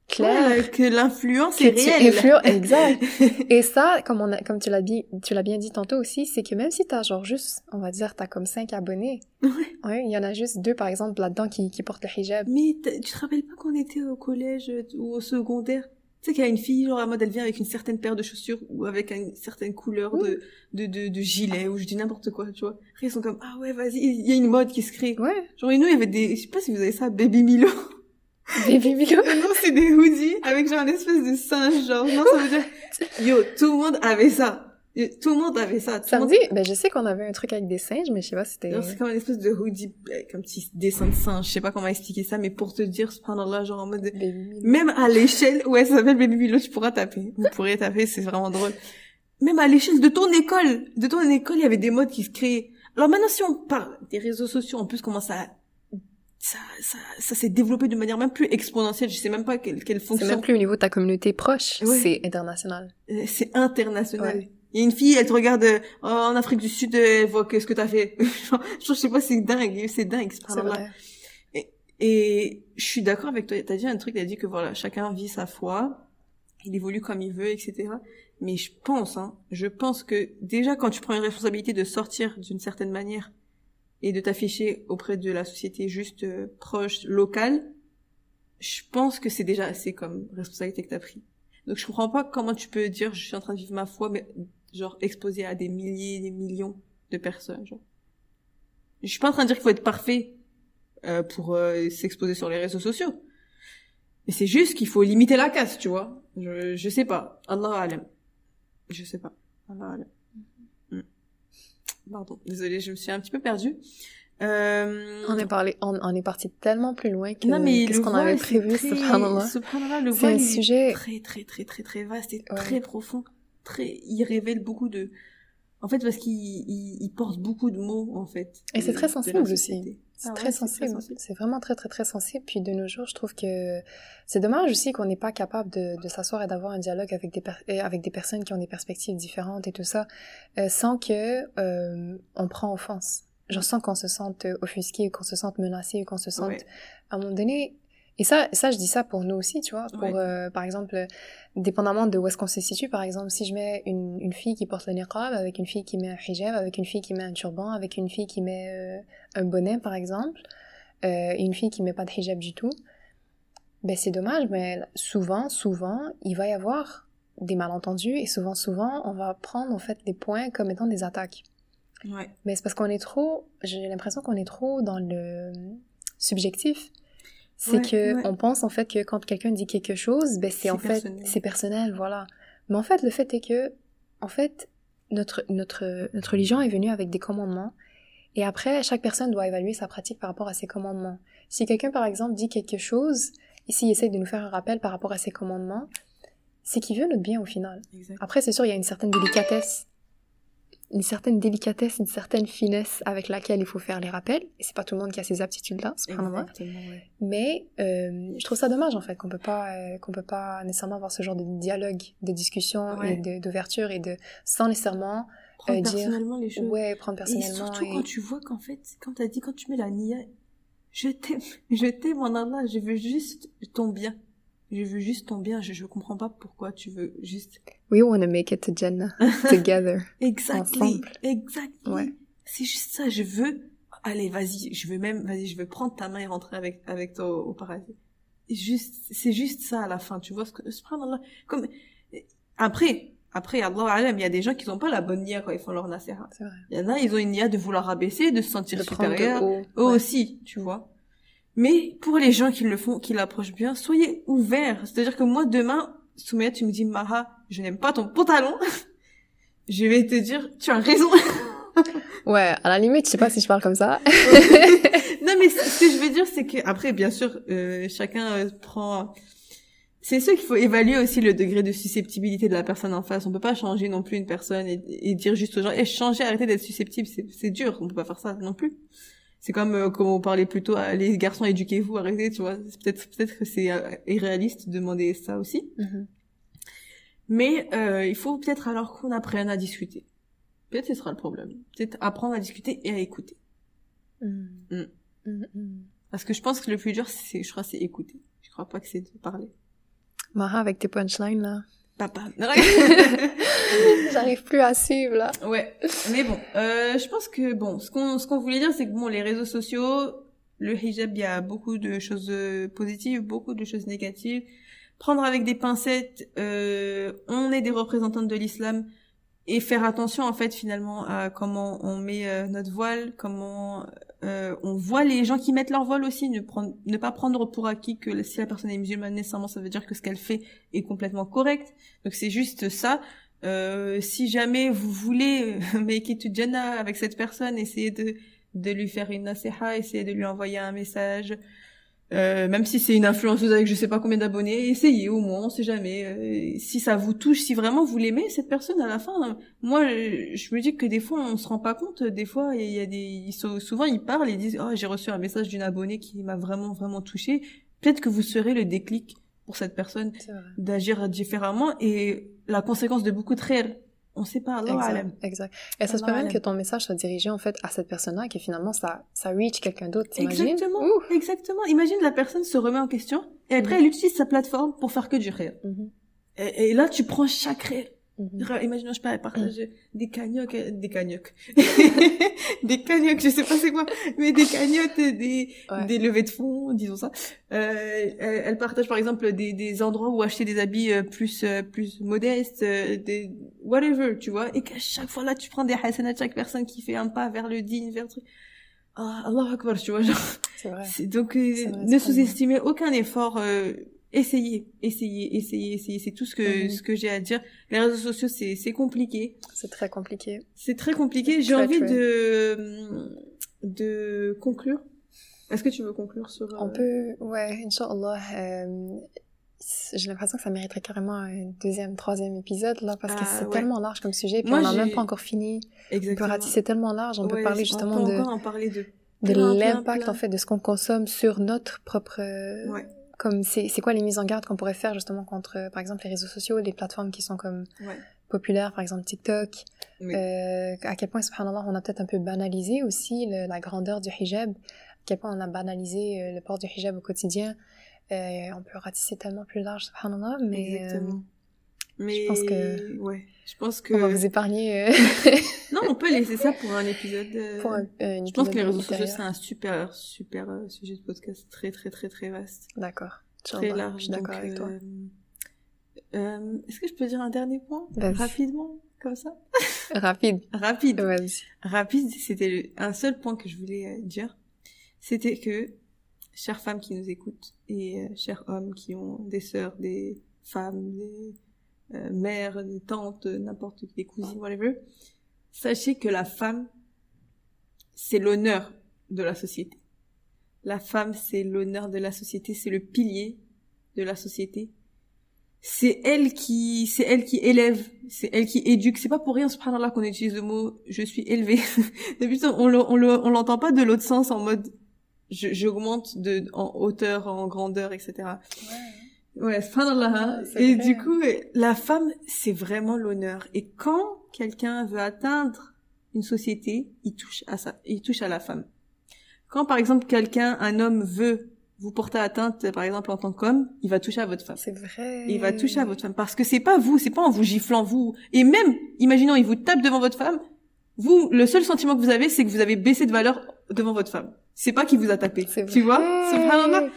claire Ouais, que l'influence est réelle. exact. [laughs] Et ça, comme on a, comme tu l'as dit, tu l'as bien dit tantôt aussi, c'est que même si t'as genre juste, on va dire, t'as comme 5 abonnés, Ouais. ouais, il y en a juste deux, par exemple, là-dedans qui, qui portent le hijab. Mais tu te rappelles pas qu'on était au collège euh, ou au secondaire? Tu sais qu'il y a une fille, genre à mode, elle vient avec une certaine paire de chaussures ou avec une certaine couleur de, de, de, de gilet ou je dis n'importe quoi, tu vois. Après, ils sont comme, ah ouais, vas-y, il y a une mode qui se crée. Ouais. Genre, et nous, il y avait des, je sais pas si vous avez ça, Baby Milo. Baby Milo. [laughs] non, c'est des hoodies avec genre une espèce de singe, genre. Non, ça veut dire, [laughs] yo, tout le monde avait ça. Tout le monde avait ça. Tout me monde- ben, je sais qu'on avait un truc avec des singes, mais je sais pas si c'était... C'est comme une espèce de hoodie avec un petit dessin de singe. Je sais pas comment expliquer ça, mais pour te dire, subhanallah, genre en mode, Milo. Même à l'échelle, ouais, ça s'appelle Baby Milo, tu pourras taper. Vous pourrez taper, c'est vraiment drôle. Même à l'échelle de ton école, de ton école, il y avait des modes qui se créaient. Alors maintenant, si on parle des réseaux sociaux, en plus, comment ça, ça, ça, ça s'est développé de manière même plus exponentielle. Je sais même pas quelle, quelle C'est fonction. même plus au niveau de ta communauté proche, Ouais. c'est international. Euh, C'est international. Ouais. Il y a une fille, elle te regarde euh, en Afrique du Sud, euh, elle voit que ce que t'as fait. [laughs] Je sais pas, c'est dingue, c'est dingue. C'est subhanallah. vrai. Et je suis d'accord avec toi. T'as dit un truc, t'as dit que voilà, chacun vit sa foi, il évolue comme il veut, etc. Mais je pense, hein, je pense que déjà quand tu prends une responsabilité de sortir d'une certaine manière et de t'afficher auprès de la société juste euh, proche, locale, je pense que c'est déjà assez comme responsabilité que t'as pris. Donc je comprends pas comment tu peux dire je suis en train de vivre ma foi, mais genre exposé à des milliers, des millions de personnes. Genre. Je suis pas en train de dire qu'il faut être parfait euh, pour euh, s'exposer sur les réseaux sociaux. Mais c'est juste qu'il faut limiter la casse, tu vois. Je, je sais pas. Allah alam. Je sais pas. Allah alam. Mm. Pardon. Désolée, je me suis un petit peu perdue. Euh... On est parlé, on, on est parti tellement plus loin que, non, mais ce qu'on avait prévu, très- subhanallah. Subhanallah, le un est sujet- très, très, très, très, très vaste et Ouais. très profond. Très, il révèle beaucoup de, en fait, parce qu'il, il, il porte beaucoup de mots, en fait. Et c'est de- très sensible aussi. C'est Ah très sensible. C'est vraiment très, très, très sensible. Puis de nos jours, je trouve que c'est dommage aussi qu'on n'est pas capable de, de s'asseoir et d'avoir un dialogue avec des, euh, avec des personnes qui ont des perspectives différentes et tout ça, euh, sans que euh, on prend offense. Genre sans qu'on se sente offusqué, qu'on se sente menacé, qu'on se sente... Ouais. À un moment donné... Et ça, ça, je dis ça pour nous aussi, tu vois. Pour, Ouais. euh, par exemple, euh, dépendamment de où est-ce qu'on se situe, par exemple, si je mets une, une fille qui porte le niqab, avec une fille qui met un hijab, avec une fille qui met un turban, avec une fille qui met euh, un bonnet, par exemple, euh, et une fille qui met pas de hijab du tout, ben c'est dommage, mais souvent, souvent, il va y avoir des malentendus et souvent, souvent, on va prendre en fait les points comme étant des attaques. Ouais. Mais c'est parce qu'on est trop, j'ai l'impression qu'on est trop dans le subjectif. C'est Ouais, que ouais. on pense en fait que quand quelqu'un dit quelque chose, ben c'est en fait personnel. c'est personnel, voilà. Mais en fait, le fait est que en fait notre notre notre religion est venue avec des commandements et après chaque personne doit évaluer sa pratique par rapport à ses commandements. Si quelqu'un par exemple dit quelque chose et s'il essaie de nous faire un rappel par rapport à ses commandements, c'est qu'il veut notre bien au final. Exact. Après, c'est sûr, il y a une certaine délicatesse, une certaine délicatesse, une certaine finesse avec laquelle il faut faire les rappels. Et c'est pas tout le monde qui a ces aptitudes-là, subhanallah. Ouais. Mais euh, je trouve ça dommage en fait qu'on peut pas euh, qu'on peut pas nécessairement avoir ce genre de dialogue, de discussion Ouais. et d'ouverture et de sans nécessairement Prendre Euh, dire- personnellement les choses. ouais prendre Et personnellement surtout quand tu vois qu'en fait, quand t'as dit, quand tu mets la nia, je t'aime, [laughs] je t'aime en Allah, je veux juste ton bien. Je veux juste ton bien, je, je comprends pas pourquoi tu veux juste. we wanna make it to Jannah [laughs] together. Exactly. Ensemble. Exactly. Ouais. C'est juste ça, je veux, allez, vas-y, je veux même, vas-y, je veux prendre ta main et rentrer avec, avec toi au, au paradis. Juste, c'est juste ça à la fin, tu vois ce que, subhanallah, comme, après, après, Allah il y a des gens qui n'ont pas la bonne nia quand ils font leur vrai. Il y en a, ils ont une nia de vouloir abaisser, de se sentir De supérieur. Eux Ouais. aussi, tu vois. Mais pour les gens qui le font, qui l'approchent bien, soyez ouverts. C'est-à-dire que moi, demain, Soumaya, tu me dis, Maha, je n'aime pas ton pantalon. [laughs] je vais te dire, tu as raison. [laughs] Ouais, à la limite, je sais pas si je parle comme ça. [laughs] non, mais ce que je veux dire, c'est que après, bien sûr, euh, chacun euh, prend. C'est sûr qu'il faut évaluer aussi le degré de susceptibilité de la personne en face. On peut pas changer non plus une personne et, et dire juste aux gens, et changer, arrêtez d'être susceptible, c'est dur. On peut pas faire ça non plus. C'est comme euh, comme on parlait plus tôt, ah, les garçons éduquez-vous, arrêtez, tu vois. Peut-être peut-être que c'est euh, irréaliste de demander ça aussi. Mhm. Mais euh, il faut peut-être alors qu'on apprenne à discuter. Peut-être ce sera le problème. Peut-être apprendre à discuter et à écouter. Mm. Mhm, mhm. Parce que je pense que le plus dur, c'est, je crois, c'est écouter. Je crois pas que c'est de parler. Mara, avec tes punchlines, là. Papa. [laughs] J'arrive plus à suivre, là. ouais. Mais bon, euh, je pense que bon, ce qu'on, ce qu'on voulait dire, c'est que bon, les réseaux sociaux, le hijab, il y a beaucoup de choses euh, positives, beaucoup de choses négatives. Prendre avec des pincettes, euh, on est des représentantes de l'islam et faire attention en fait finalement à comment on met euh, notre voile, comment euh, on voit les gens qui mettent leur voile aussi, ne, prendre, ne pas prendre pour acquis que si la personne est musulmane nécessairement ça veut dire que ce qu'elle fait est complètement correct. Donc c'est juste ça. Euh, si jamais vous voulez [laughs] make it to Jannah avec cette personne, essayez de de lui faire une nasiha, essayez de lui envoyer un message. Euh, même si c'est une influenceuse avec je sais pas combien d'abonnés, essayez au moins, on sait jamais. Euh, si ça vous touche, si vraiment vous l'aimez cette personne à la fin, hein. moi je, je me dis que des fois on se rend pas compte. Des fois il y a des, ils sont, souvent ils parlent et disent oh j'ai reçu un message d'une abonnée qui m'a vraiment vraiment touché. Peut-être que vous serez le déclic pour cette personne d'agir différemment et la conséquence de beaucoup de réels. On sait pas. Allah Exact, alam. exact. Et ça se peut même alam. que ton message soit dirigé en fait à cette personne-là et que finalement ça, ça reach quelqu'un d'autre, t'imagines? Exactement, Ouh. exactement. Imagine la personne se remet en question et après Mhm. elle utilise sa plateforme pour faire que du réel. Mhm, Et, et là tu prends chaque réel. Ra- Imagine, je sais pas, elle partage des cagnottes, euh, des cagnottes, [laughs] des cagnottes, je sais pas c'est quoi, mais des cagnottes, des, Ouais. des levées de fonds, disons ça. Euh, elle, elle partage par exemple des, des endroits où acheter des habits euh, plus euh, plus modestes, euh, des whatever, tu vois, et qu'à chaque fois là tu prends des hasanats de chaque personne qui fait un pas vers le digne, vers le truc. Ah, Allah Akbar, tu vois, genre. C'est vrai. Donc, euh, vrai, ne sous-estimez aucun effort. euh, essayez, essayez, essayez, essayez. C'est tout ce que Mhm. ce que j'ai à dire. Les réseaux sociaux, c'est c'est compliqué. C'est très compliqué. C'est très compliqué. J'ai envie de de conclure. Est-ce que tu veux conclure sur euh, On peut, ouais, Inch'Allah, euh, j'ai l'impression que ça mériterait carrément un deuxième, troisième épisode, là, parce que Ah, c'est ouais. tellement large comme sujet, puis Moi, on n'a même pas encore fini. On peut exactement ratisser tellement large, on peut parler on justement peut de, encore en parler de de l'impact, en fait, de ce qu'on consomme sur notre propre, euh, Ouais. Comme c'est, quoi les mises en garde qu'on pourrait faire justement contre, euh, par exemple, les réseaux sociaux, les plateformes qui sont comme Ouais. populaires, par exemple TikTok, Oui. euh, à quel point, subhanallah, on a peut-être un peu banalisé aussi le- la grandeur du hijab, à quel point on a banalisé euh, le port du hijab au quotidien. Euh, on peut ratisser tellement plus large, subhanallah, mais euh, Mais pense que- ouais, je pense que on va vous épargner euh, [laughs] non, on peut laisser ça pour un épisode. euh, pour un, un Je pense que les réseaux sociaux c'est un super super euh, sujet de podcast très très très très vaste, D'accord. très Inch'Allah, large. Je suis d'accord avec toi. euh, euh, Est-ce que je peux dire un dernier point? Rapidement comme ça? [laughs] Rapide. Rapide, rapide. C'était le- un seul point que je voulais euh, dire, c'était que chères femmes qui nous écoutent et euh, chers hommes qui ont des sœurs, des femmes, des euh, mères, des tantes, n'importe qui, des cousines, whatever, sachez que la femme, c'est l'honneur de la société. La femme, c'est l'honneur de la société, c'est le pilier de la société. C'est elle qui, c'est elle qui élève, c'est elle qui éduque. C'est pas pour rien, subhanallah, qu'on utilise le mot je suis élevé. D'habitude, [laughs] on le, on le, on l'entend pas de l'autre sens en mode j'augmente de, en hauteur, en grandeur, etc. Ouais. Ouais, c'est Et vrai. du coup, la femme, c'est vraiment l'honneur. Et quand quelqu'un veut atteindre une société, il touche à ça, il touche à la femme. Quand par exemple quelqu'un, un homme veut vous porter atteinte, par exemple en tant qu'homme, il va toucher à votre femme. C'est vrai. Il va toucher à votre femme parce que c'est pas vous, c'est pas en vous giflant vous. Et même, imaginons, il vous tape devant votre femme. Vous, le seul sentiment que vous avez, c'est que vous avez baissé de valeur devant votre femme. C'est pas qu'il vous a tapé. Tu vois? vrai. Subhanallah.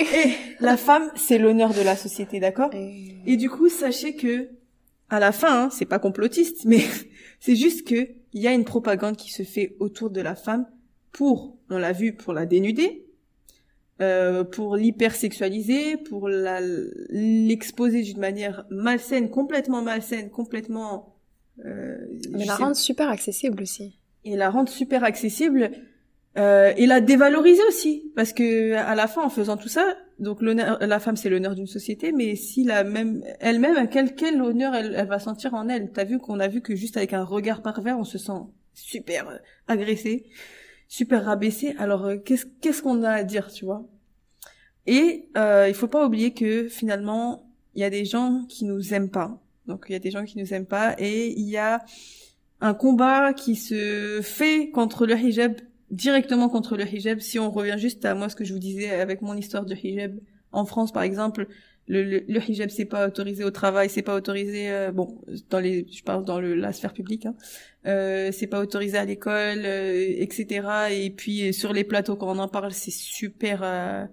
Et la femme, c'est l'honneur de la société, d'accord? Et- Et du coup, sachez que à la fin, hein, c'est pas complotiste, mais [laughs] c'est juste que il y a une propagande qui se fait autour de la femme pour, on l'a vu, pour la dénuder, euh, pour l'hypersexualiser, pour la l'exposer d'une manière malsaine, complètement malsaine, complètement euh, Mais la sais- rendre super accessible aussi. et la rendre super accessible. Euh, et la dévaloriser aussi parce que à la fin en faisant tout ça donc l'honneur la femme c'est l'honneur d'une société mais si la même elle-même quel quel honneur elle, elle va sentir en elle? T'as vu qu'on a vu que juste avec un regard pervers on se sent super euh, agressé super rabaissé. Alors euh, qu'est-ce qu'est-ce qu'on a à dire tu vois? Et euh, il faut pas oublier que finalement il y a des gens qui nous aiment pas. Donc il y a des gens qui nous aiment pas et il y a un combat qui se fait contre le hijab directement contre le hijab. Si on revient juste à moi ce que je vous disais avec mon histoire du hijab en France par exemple, le, le, hijab c'est pas autorisé au travail, c'est pas autorisé euh, bon dans les je parle dans le, la sphère publique, hein, euh, c'est pas autorisé à l'école, euh, etc. Et puis sur les plateaux quand on en parle c'est super euh,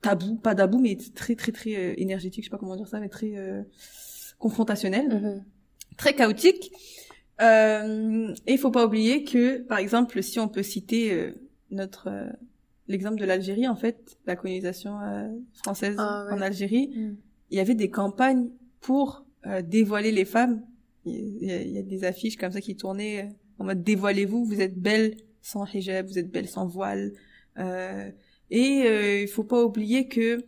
tabou, pas tabou mais très très très énergétique, je sais pas comment dire ça, mais très confrontationnel, mm-hmm. très chaotique. Euh, et il faut pas oublier que, par exemple, si on peut citer euh, notre euh, l'exemple de l'Algérie, en fait, la colonisation française ah, en Algérie, mm. il y avait des campagnes pour dévoiler les femmes. Il y, y, a, des affiches comme ça qui tournaient en mode dévoilez-vous, vous êtes belle sans hijab, vous êtes belle sans voile. et il faut pas oublier que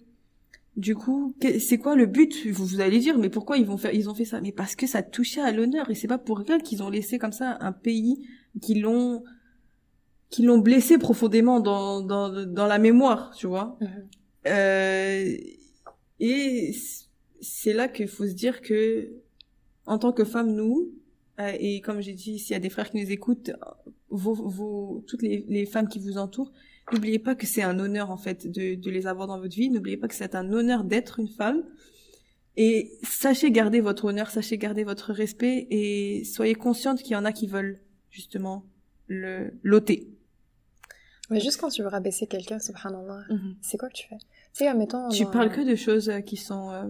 du coup, c'est quoi le but? Vous, vous allez dire, mais pourquoi ils vont faire, ils ont fait ça? Mais parce que ça touchait à l'honneur et c'est pas pour rien qu'ils ont laissé comme ça un pays qui l'ont, qui l'ont blessé profondément dans, dans, dans la mémoire, tu vois? Euh, et c'est là qu'il faut se dire que, en tant que femme, nous, euh, et comme j'ai dit, s'il y a des frères qui nous écoutent, vos, vos, toutes les, les femmes qui vous entourent, N'oubliez pas que c'est un honneur en fait de, de les avoir dans votre vie. N'oubliez pas que c'est un honneur d'être une femme. Et sachez garder votre honneur, sachez garder votre respect et soyez consciente qu'il y en a qui veulent justement le l'ôter. Mais juste quand tu veux rabaisser quelqu'un, subhanallah, mm c'est quoi que tu fais? Tu sais, admettons... Tu parles que de choses euh, qui sont... Euh...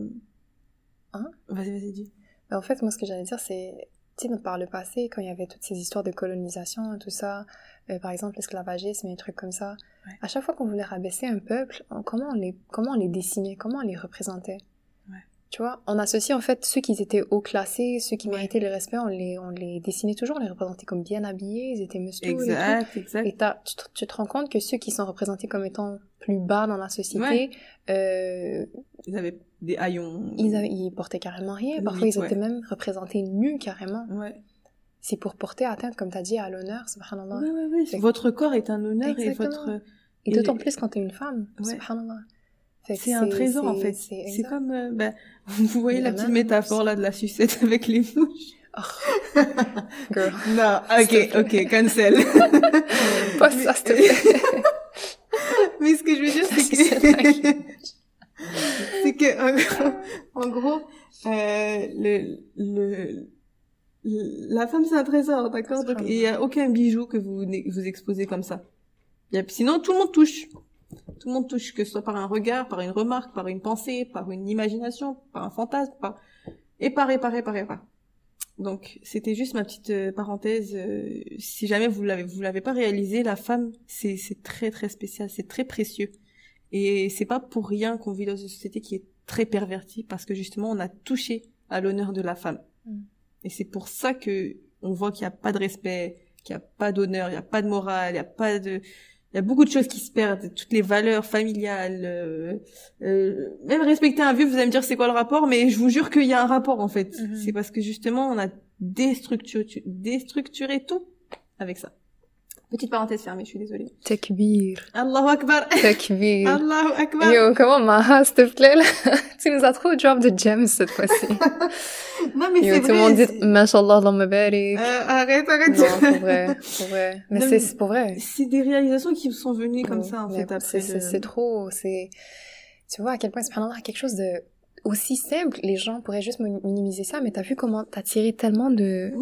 Hein? Vas-y, vas-y, dis. Mais en fait, moi, ce que j'allais dire, c'est... Tu sais, par le passé, quand il y avait toutes ces histoires de colonisation et tout ça, euh, par exemple l'esclavagisme et des trucs comme ça. À chaque fois qu'on voulait rabaisser un peuple, comment on les, comment on les dessinait, comment on les représentait? Tu vois, on associe en fait ceux qui étaient haut classés, ceux qui méritaient le respect, on les, on les dessinait toujours, on les représentait comme bien habillés, ils étaient musclés. Exact, exact. Et tu, te rends compte que ceux qui sont représentés comme étant plus bas dans la société, euh, ils avaient des haillons. Ils, ils portaient carrément rien. Parfois, ils étaient même représentés nus carrément. Ouais c'est pour porter atteinte, comme tu as dit, à l'honneur, subhanallah. Oui, oui, oui. Votre corps est un honneur et votre... Et d'autant plus quand tu es une femme, ouais. subhanallah. C'est un trésor, en fait. C'est comme... Euh, bah, [laughs] vous voyez la, petite métaphore, là, de la sucette avec les mouches [laughs] oh. Girl. [laughs] Non, ok, ok, cancel. Pas ça, s'il te plaît. Mais ce que je veux dire, c'est que... c'est que, en gros, en gros euh, le, le, la femme, c'est un trésor, d'accord? Donc, il n'y a aucun bijou que vous vous exposez comme ça. Y a, sinon, tout le monde touche. Tout le monde touche, que ce soit par un regard, par une remarque, par une pensée, par une imagination, par un fantasme, par... Et par, et par, et par, et par. Donc, c'était juste ma petite euh, parenthèse. Euh, si jamais vous l'avez, vous l'avez pas réalisé, la femme, c'est, c'est très, très spécial, c'est très précieux. Et c'est pas pour rien qu'on vit dans une société qui est très pervertie, parce que justement, on a touché à l'honneur de la femme. Mm. Et c'est pour ça que on voit qu'il n'y a pas de respect, qu'il n'y a pas d'honneur, il n'y a pas de morale, il n'y a pas de, il y a beaucoup de choses qui se perdent, toutes les valeurs familiales, euh, euh, même respecter un vieux, vous allez me dire c'est quoi le rapport, mais je vous jure qu'il y a un rapport en fait. Mhm. C'est parce que justement on a déstructuré, déstructuré tout avec ça. Petite parenthèse fermée, je suis désolée. Takbir. Allahu Akbar. Takbir. [laughs] Allahu Akbar. Yo, comment Maha, s'il te plaît, là? Tu nous as trop drop de gems cette fois-ci. [laughs] non, mais c'est vrai. tout le monde dit, Mashallah, Allah barik. Euh, arrête, arrête. Non, pour vrai, pour vrai. [laughs] Mais c'est pour vrai. C'est des réalisations qui me sont venues comme ça, en fait, après. C'est trop, c'est... Tu vois à quel point, subhanallah, quelque chose de aussi simple, les gens pourraient juste minimiser ça, mais t'as vu comment t'as tiré tellement de,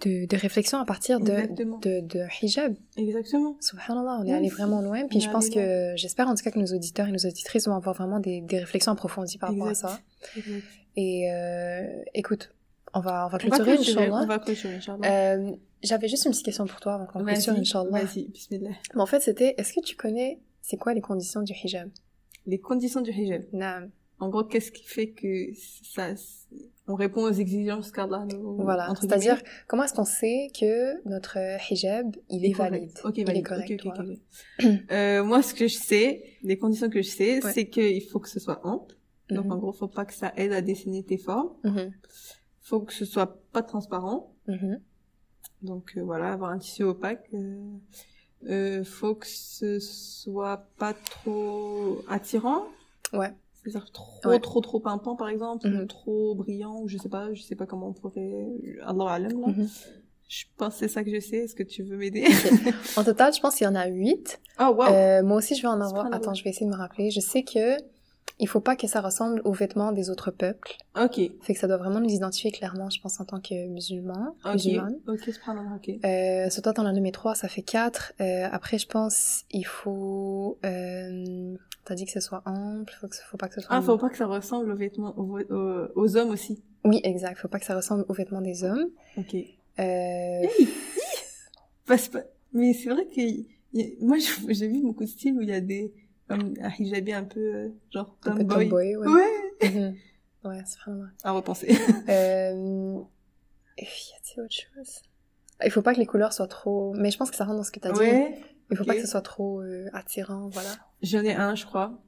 de, de réflexions à partir de, de, de, hijab. Exactement. Subhanallah, on est allé vraiment loin. Puis je pense que, j'espère en tout cas que nos auditeurs et nos auditrices vont avoir vraiment des, des réflexions approfondies par rapport à ça. Et euh, écoute, on va, on va clôturer, Inch'Allah. On va clôturer, Inch'Allah. Euh, J'avais juste une petite question pour toi avant qu'on clôture, Inch'Allah. Vas-y, bismillah. Mais en fait, c'était, est-ce que tu connais, c'est quoi les conditions du hijab? Les conditions du hijab Non. En gros, qu'est-ce qui fait que ça, on répond aux exigences nous... Voilà, c'est-à-dire, comment est-ce qu'on sait que notre hijab, il est valide? Ok, Il est correct, voilà. Euh, moi, ce que je sais, les conditions que je sais, Ouais. c'est qu'il faut que ce soit ample. Donc, Mhm. en gros, faut pas que ça aide à dessiner tes formes. Mhm, Faut que ce soit pas transparent. mhm. Donc, euh, voilà, avoir un tissu opaque. Euh, euh, faut que ce soit pas trop attirant. Ouais. C'est-à-dire trop, Ouais. trop, trop pimpant, par exemple, Mhm. ou trop brillant, ou je sais pas, je sais pas comment on pourrait, Allah alam, là. Mhm. Je pense que c'est ça que je sais. Est-ce que tu veux m'aider? En total, je pense qu'il y en a huit. Oh, wow! Euh, moi aussi, je vais en avoir. Attends, je vais essayer de me rappeler. Je sais que il faut pas que ça ressemble aux vêtements des autres peuples. ok. Fait que ça doit vraiment nous identifier clairement, je pense, en tant que musulmans, Ok. musulmanes. Ok, subhanallah, ok. Euh, toi, t'en as nommé trois, ça fait quatre. Euh, après, je pense, il faut, euh, t'as dit que ce soit ample, faut que, faut pas que ce soit... Ah, faut pas que ça ressemble aux vêtements, aux, aux- aux hommes aussi. Oui, exact. Faut pas que ça ressemble aux vêtements des hommes. Ok. Euh, Parce que, mais c'est vrai que, moi, [laughs] j'ai vu beaucoup de styles où il y a des, comme un hijabi un peu, euh, genre, un peu tomboy. tomboy, ouais. Ouais. Mhm. Ouais, c'est vraiment... À repenser. [laughs] Euh... Y a-t-il autre chose? Il faut pas que les couleurs soient trop... Mais je pense que ça rentre dans ce que t'as dit. Ouais. Il faut pas que ce soit trop euh, attirant, voilà. J'en ai un, je crois.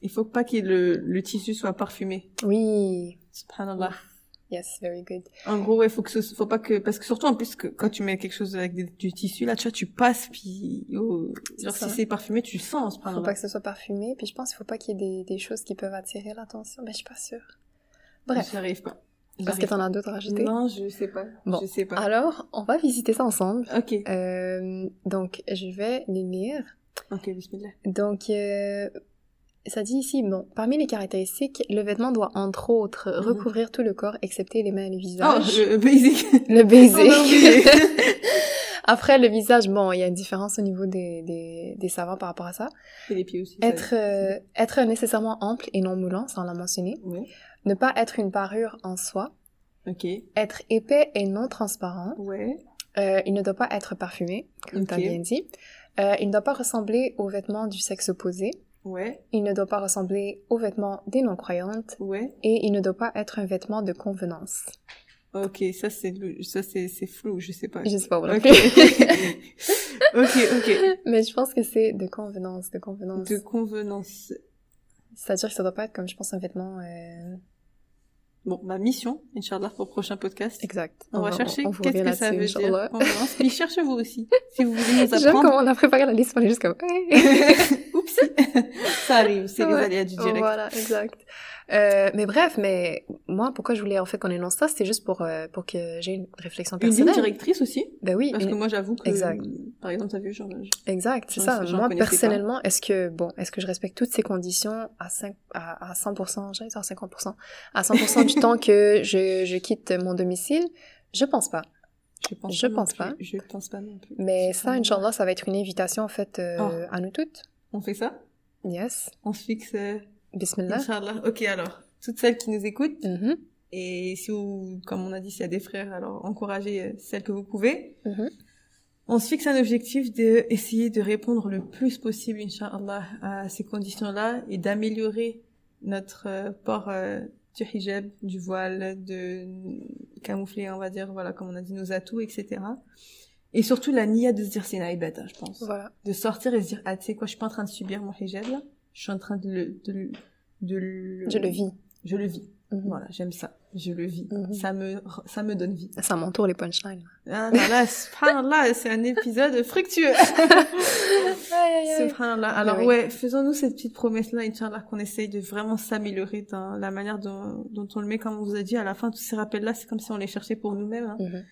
Il faut pas que le, le tissu soit parfumé. Oui. Subhanallah. Yes, very good. En gros, ouais, faut que ce, faut pas que, parce que surtout en plus que quand tu mets quelque chose avec des- du tissu, là, tu vois, tu passes, puis, oh, genre, ça. si c'est parfumé, tu sens, Faut subhanallah. pas que ce soit parfumé. Puis je pense qu'il faut pas qu'il y ait des, des choses qui peuvent attirer l'attention. Mais je suis pas sûre. Bref. J'arrive pas. Parce que t'en as d'autres à rajouter. Non, je sais pas. Bon. Je sais pas. Alors, on va visiter ça ensemble. Ok. Euh, donc, je vais les lire. Ok, bismillah. Donc, euh, ça dit ici, bon, parmi les caractéristiques, le vêtement doit entre autres Mhm. recouvrir tout le corps excepté les mains et le Oh, visage. le basic. [laughs] Le baiser. A oublié. [laughs] Après, le visage, bon, il y a une différence au niveau des, des, des savants par rapport à ça. Et les pieds aussi. Être, euh, être nécessairement ample et non moulant, ça on l'a mentionné. Ouais. Ne pas être une parure en soi. Ok. Être épais et non transparent. Ouais. Euh, il ne doit pas être parfumé, comme tu as bien dit. Euh, il ne doit pas ressembler aux vêtements du sexe opposé. Ouais. Il ne doit pas ressembler aux vêtements des non-croyantes. Ouais. Et il ne doit pas être un vêtement de convenance. Ok, ça c'est ça c'est c'est flou, je sais pas. Je sais pas voilà. Ok. [laughs] ok, ok. Mais je pense que c'est de convenance, de convenance. De convenance. C'est-à-dire que ça doit pas être comme, je pense, un vêtement... euh, Bon, ma mission, Inch'Allah, pour le prochain podcast. Exact. On, va chercher on qu'est-ce que ça veut dire. Convenance. Puis cherchez-vous aussi. Si vous voulez nous [laughs] J'aime apprendre. comment on a préparé la liste, on est juste comme... [laughs] Ça arrive, c'est les Ouais. aléas du direct. Voilà, exact. Euh, mais bref, mais moi, pourquoi je voulais en fait qu'on énonce ça, c'était juste pour, euh, pour que j'ai une réflexion Une ligne personnelle. directrice aussi. Ben oui, Parce une- que moi, j'avoue que, Exact. par exemple, t'as vu, genre, exact, c'est ça. Moi, personnellement, est-ce que, bon, est-ce que je respecte toutes ces conditions à, 5, à, à 100%, j'allais dire 50%, à 100% du [laughs] temps que je, je quitte mon domicile? Je pense pas. je pense Je pas. pense pas. Je pense pas non plus. Mais ça. Inch'Allah, ça va être une invitation, en fait, euh, Oh. à nous toutes. On fait ça? Yes. On se fixe, euh, Bismillah. Inch'Allah. Ok, alors. Toutes celles qui nous écoutent. Mhm, Et si vous, comme on a dit, s'il y a des frères, alors encouragez euh, celles que vous pouvez. mhm. On se fixe un objectif de essayer de répondre le plus possible, Inch'Allah, à ces conditions-là et d'améliorer notre euh, port euh, du hijab, du voile, de camoufler, on va dire, voilà, comme on a dit, nos atouts, etc. Et surtout la niya de se dire c'est une ibada, je pense. Voilà. De sortir et se dire, ah, tu sais quoi, je suis pas en train de subir mon hijab, là. Je suis en train de le, de le, de le- Je le vis. Je le vis. Mhm. Voilà, j'aime ça. Je le vis. Mhm. Ça me, ça me donne vie. Ça m'entoure les punchlines. Ah là là, subhanallah, [laughs] c'est un épisode fructueux. [laughs] Subhanallah. Alors Oui, oui. ouais, faisons-nous cette petite promesse-là, Inch'Allah, qu'on essaye de vraiment s'améliorer dans la manière dont, dont on le met, comme on vous a dit, à la fin, tous ces rappels-là, c'est comme si on les cherchait pour nous-mêmes. hein. Mhm.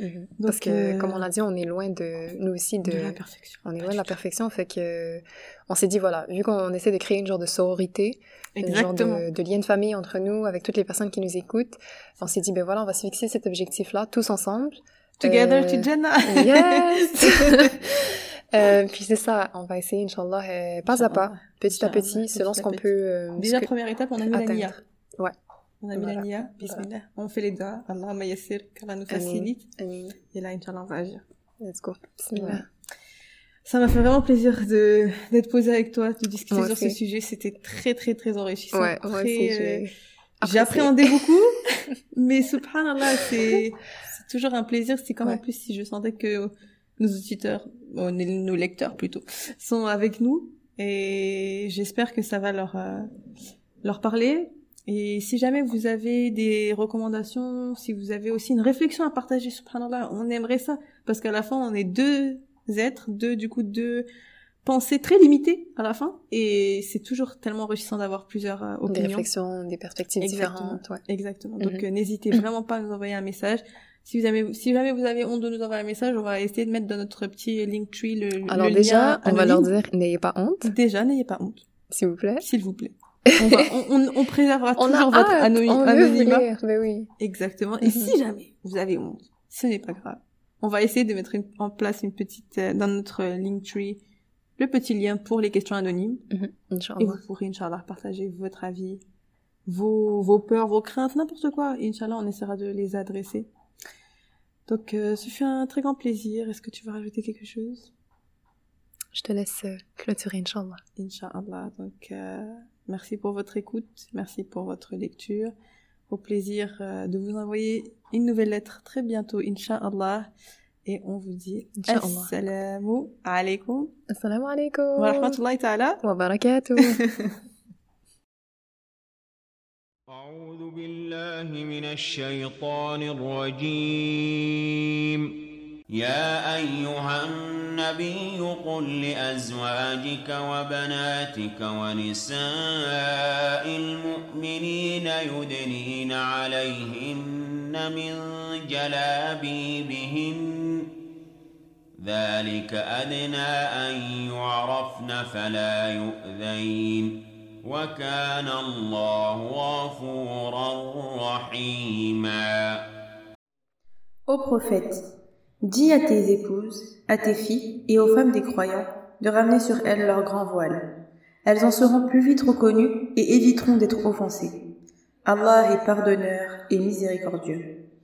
Mhm. Donc, Parce que, euh, comme on l'a dit, on est loin de, nous aussi, de, de la perfection. on est loin de la perfection, fait que, on s'est dit, voilà, vu qu'on essaie de créer une genre de sororité, une genre de, de lien de famille entre nous, avec toutes les personnes qui nous écoutent, on s'est dit, ben voilà, on va se fixer cet objectif-là, tous ensemble. Together Euh, to Jannah. Yes! [laughs] [laughs] Euh, puis c'est ça, on va essayer, Inch'Allah, euh, pas à pas, petit à petit, selon ce qu'on peut... euh, Déjà, que- première étape, on a mis la. Ouais. On a mis la niya. Bismillah. On fait les doigts. Allah yassir, qu'Allah nous facilite. Et là, Inch'Allah, on va agir. Let's go. Bismillah. Ça m'a fait vraiment plaisir de d'être posé avec toi, de discuter Moi sur ce sujet. C'était très très très enrichissant. Ouais, moi aussi, euh, apprécié. appréhendé [laughs] beaucoup, Mais subhanallah, c'est c'est toujours un plaisir. C'est en Ouais. plus si je sentais que nos auditeurs, bon, nos lecteurs plutôt, sont avec nous. Et j'espère que ça va leur euh, leur parler. Et si jamais vous avez des recommandations, si vous avez aussi une réflexion à partager, subhanallah, on aimerait ça. Parce qu'à la fin, on est deux êtres, deux, du coup, deux pensées très limitées à la fin. Et c'est toujours tellement enrichissant d'avoir plusieurs euh, Des opinions. réflexions, des perspectives Exactement. différentes, ouais. Exactement. Donc Mhm. euh, n'hésitez vraiment pas à nous envoyer un message. Si vous avez, si jamais vous avez honte de nous envoyer un message, on va essayer de mettre dans notre petit Linktree le, Alors le déjà, lien on va leur dire, n'ayez pas honte, Déjà, n'ayez pas honte, s'il vous plaît. s'il vous plaît. On, va, on, on, on préservera [laughs] toujours votre hâte, anonymat. mais oui. Exactement. Et Mhm. si jamais vous avez honte, ce n'est pas grave. On va essayer de mettre une- en place une petite, euh, dans notre euh, Linktree, le petit lien pour les questions anonymes. Mhm, Et Inch'Allah. vous pourrez, Inch'Allah, partager votre avis, vos, vos peurs, vos craintes, n'importe quoi. Et Inch'Allah, on essaiera de les adresser. Donc, euh, ce fut un très grand plaisir. Est-ce que tu veux rajouter quelque chose? Je te laisse euh, clôturer, Inch'Allah. Inch'Allah. Donc, euh, merci pour votre écoute. Merci pour votre lecture. Au plaisir euh, de vous envoyer une nouvelle lettre très bientôt, Inch'Allah. Et on vous dit Inch'Allah. Assalamu alaikum Assalamu alaikum. wa rahmatullahi ta'ala. Wa barakatuh. [laughs] أعوذ بالله من الشيطان الرجيم يا أيها النبي قل لأزواجك وبناتك ونساء المؤمنين يدنين عليهن من جلابيبهن. ذلك أدنى أن يعرفن فلا يؤذين. وكان الله غفورا رحيما. Ô prophète, dis à tes épouses, à tes filles et aux femmes des croyants de ramener sur elles leur grand voile. Elles en seront plus vite reconnues et éviteront d'être offensées. Allah est pardonneur et miséricordieux.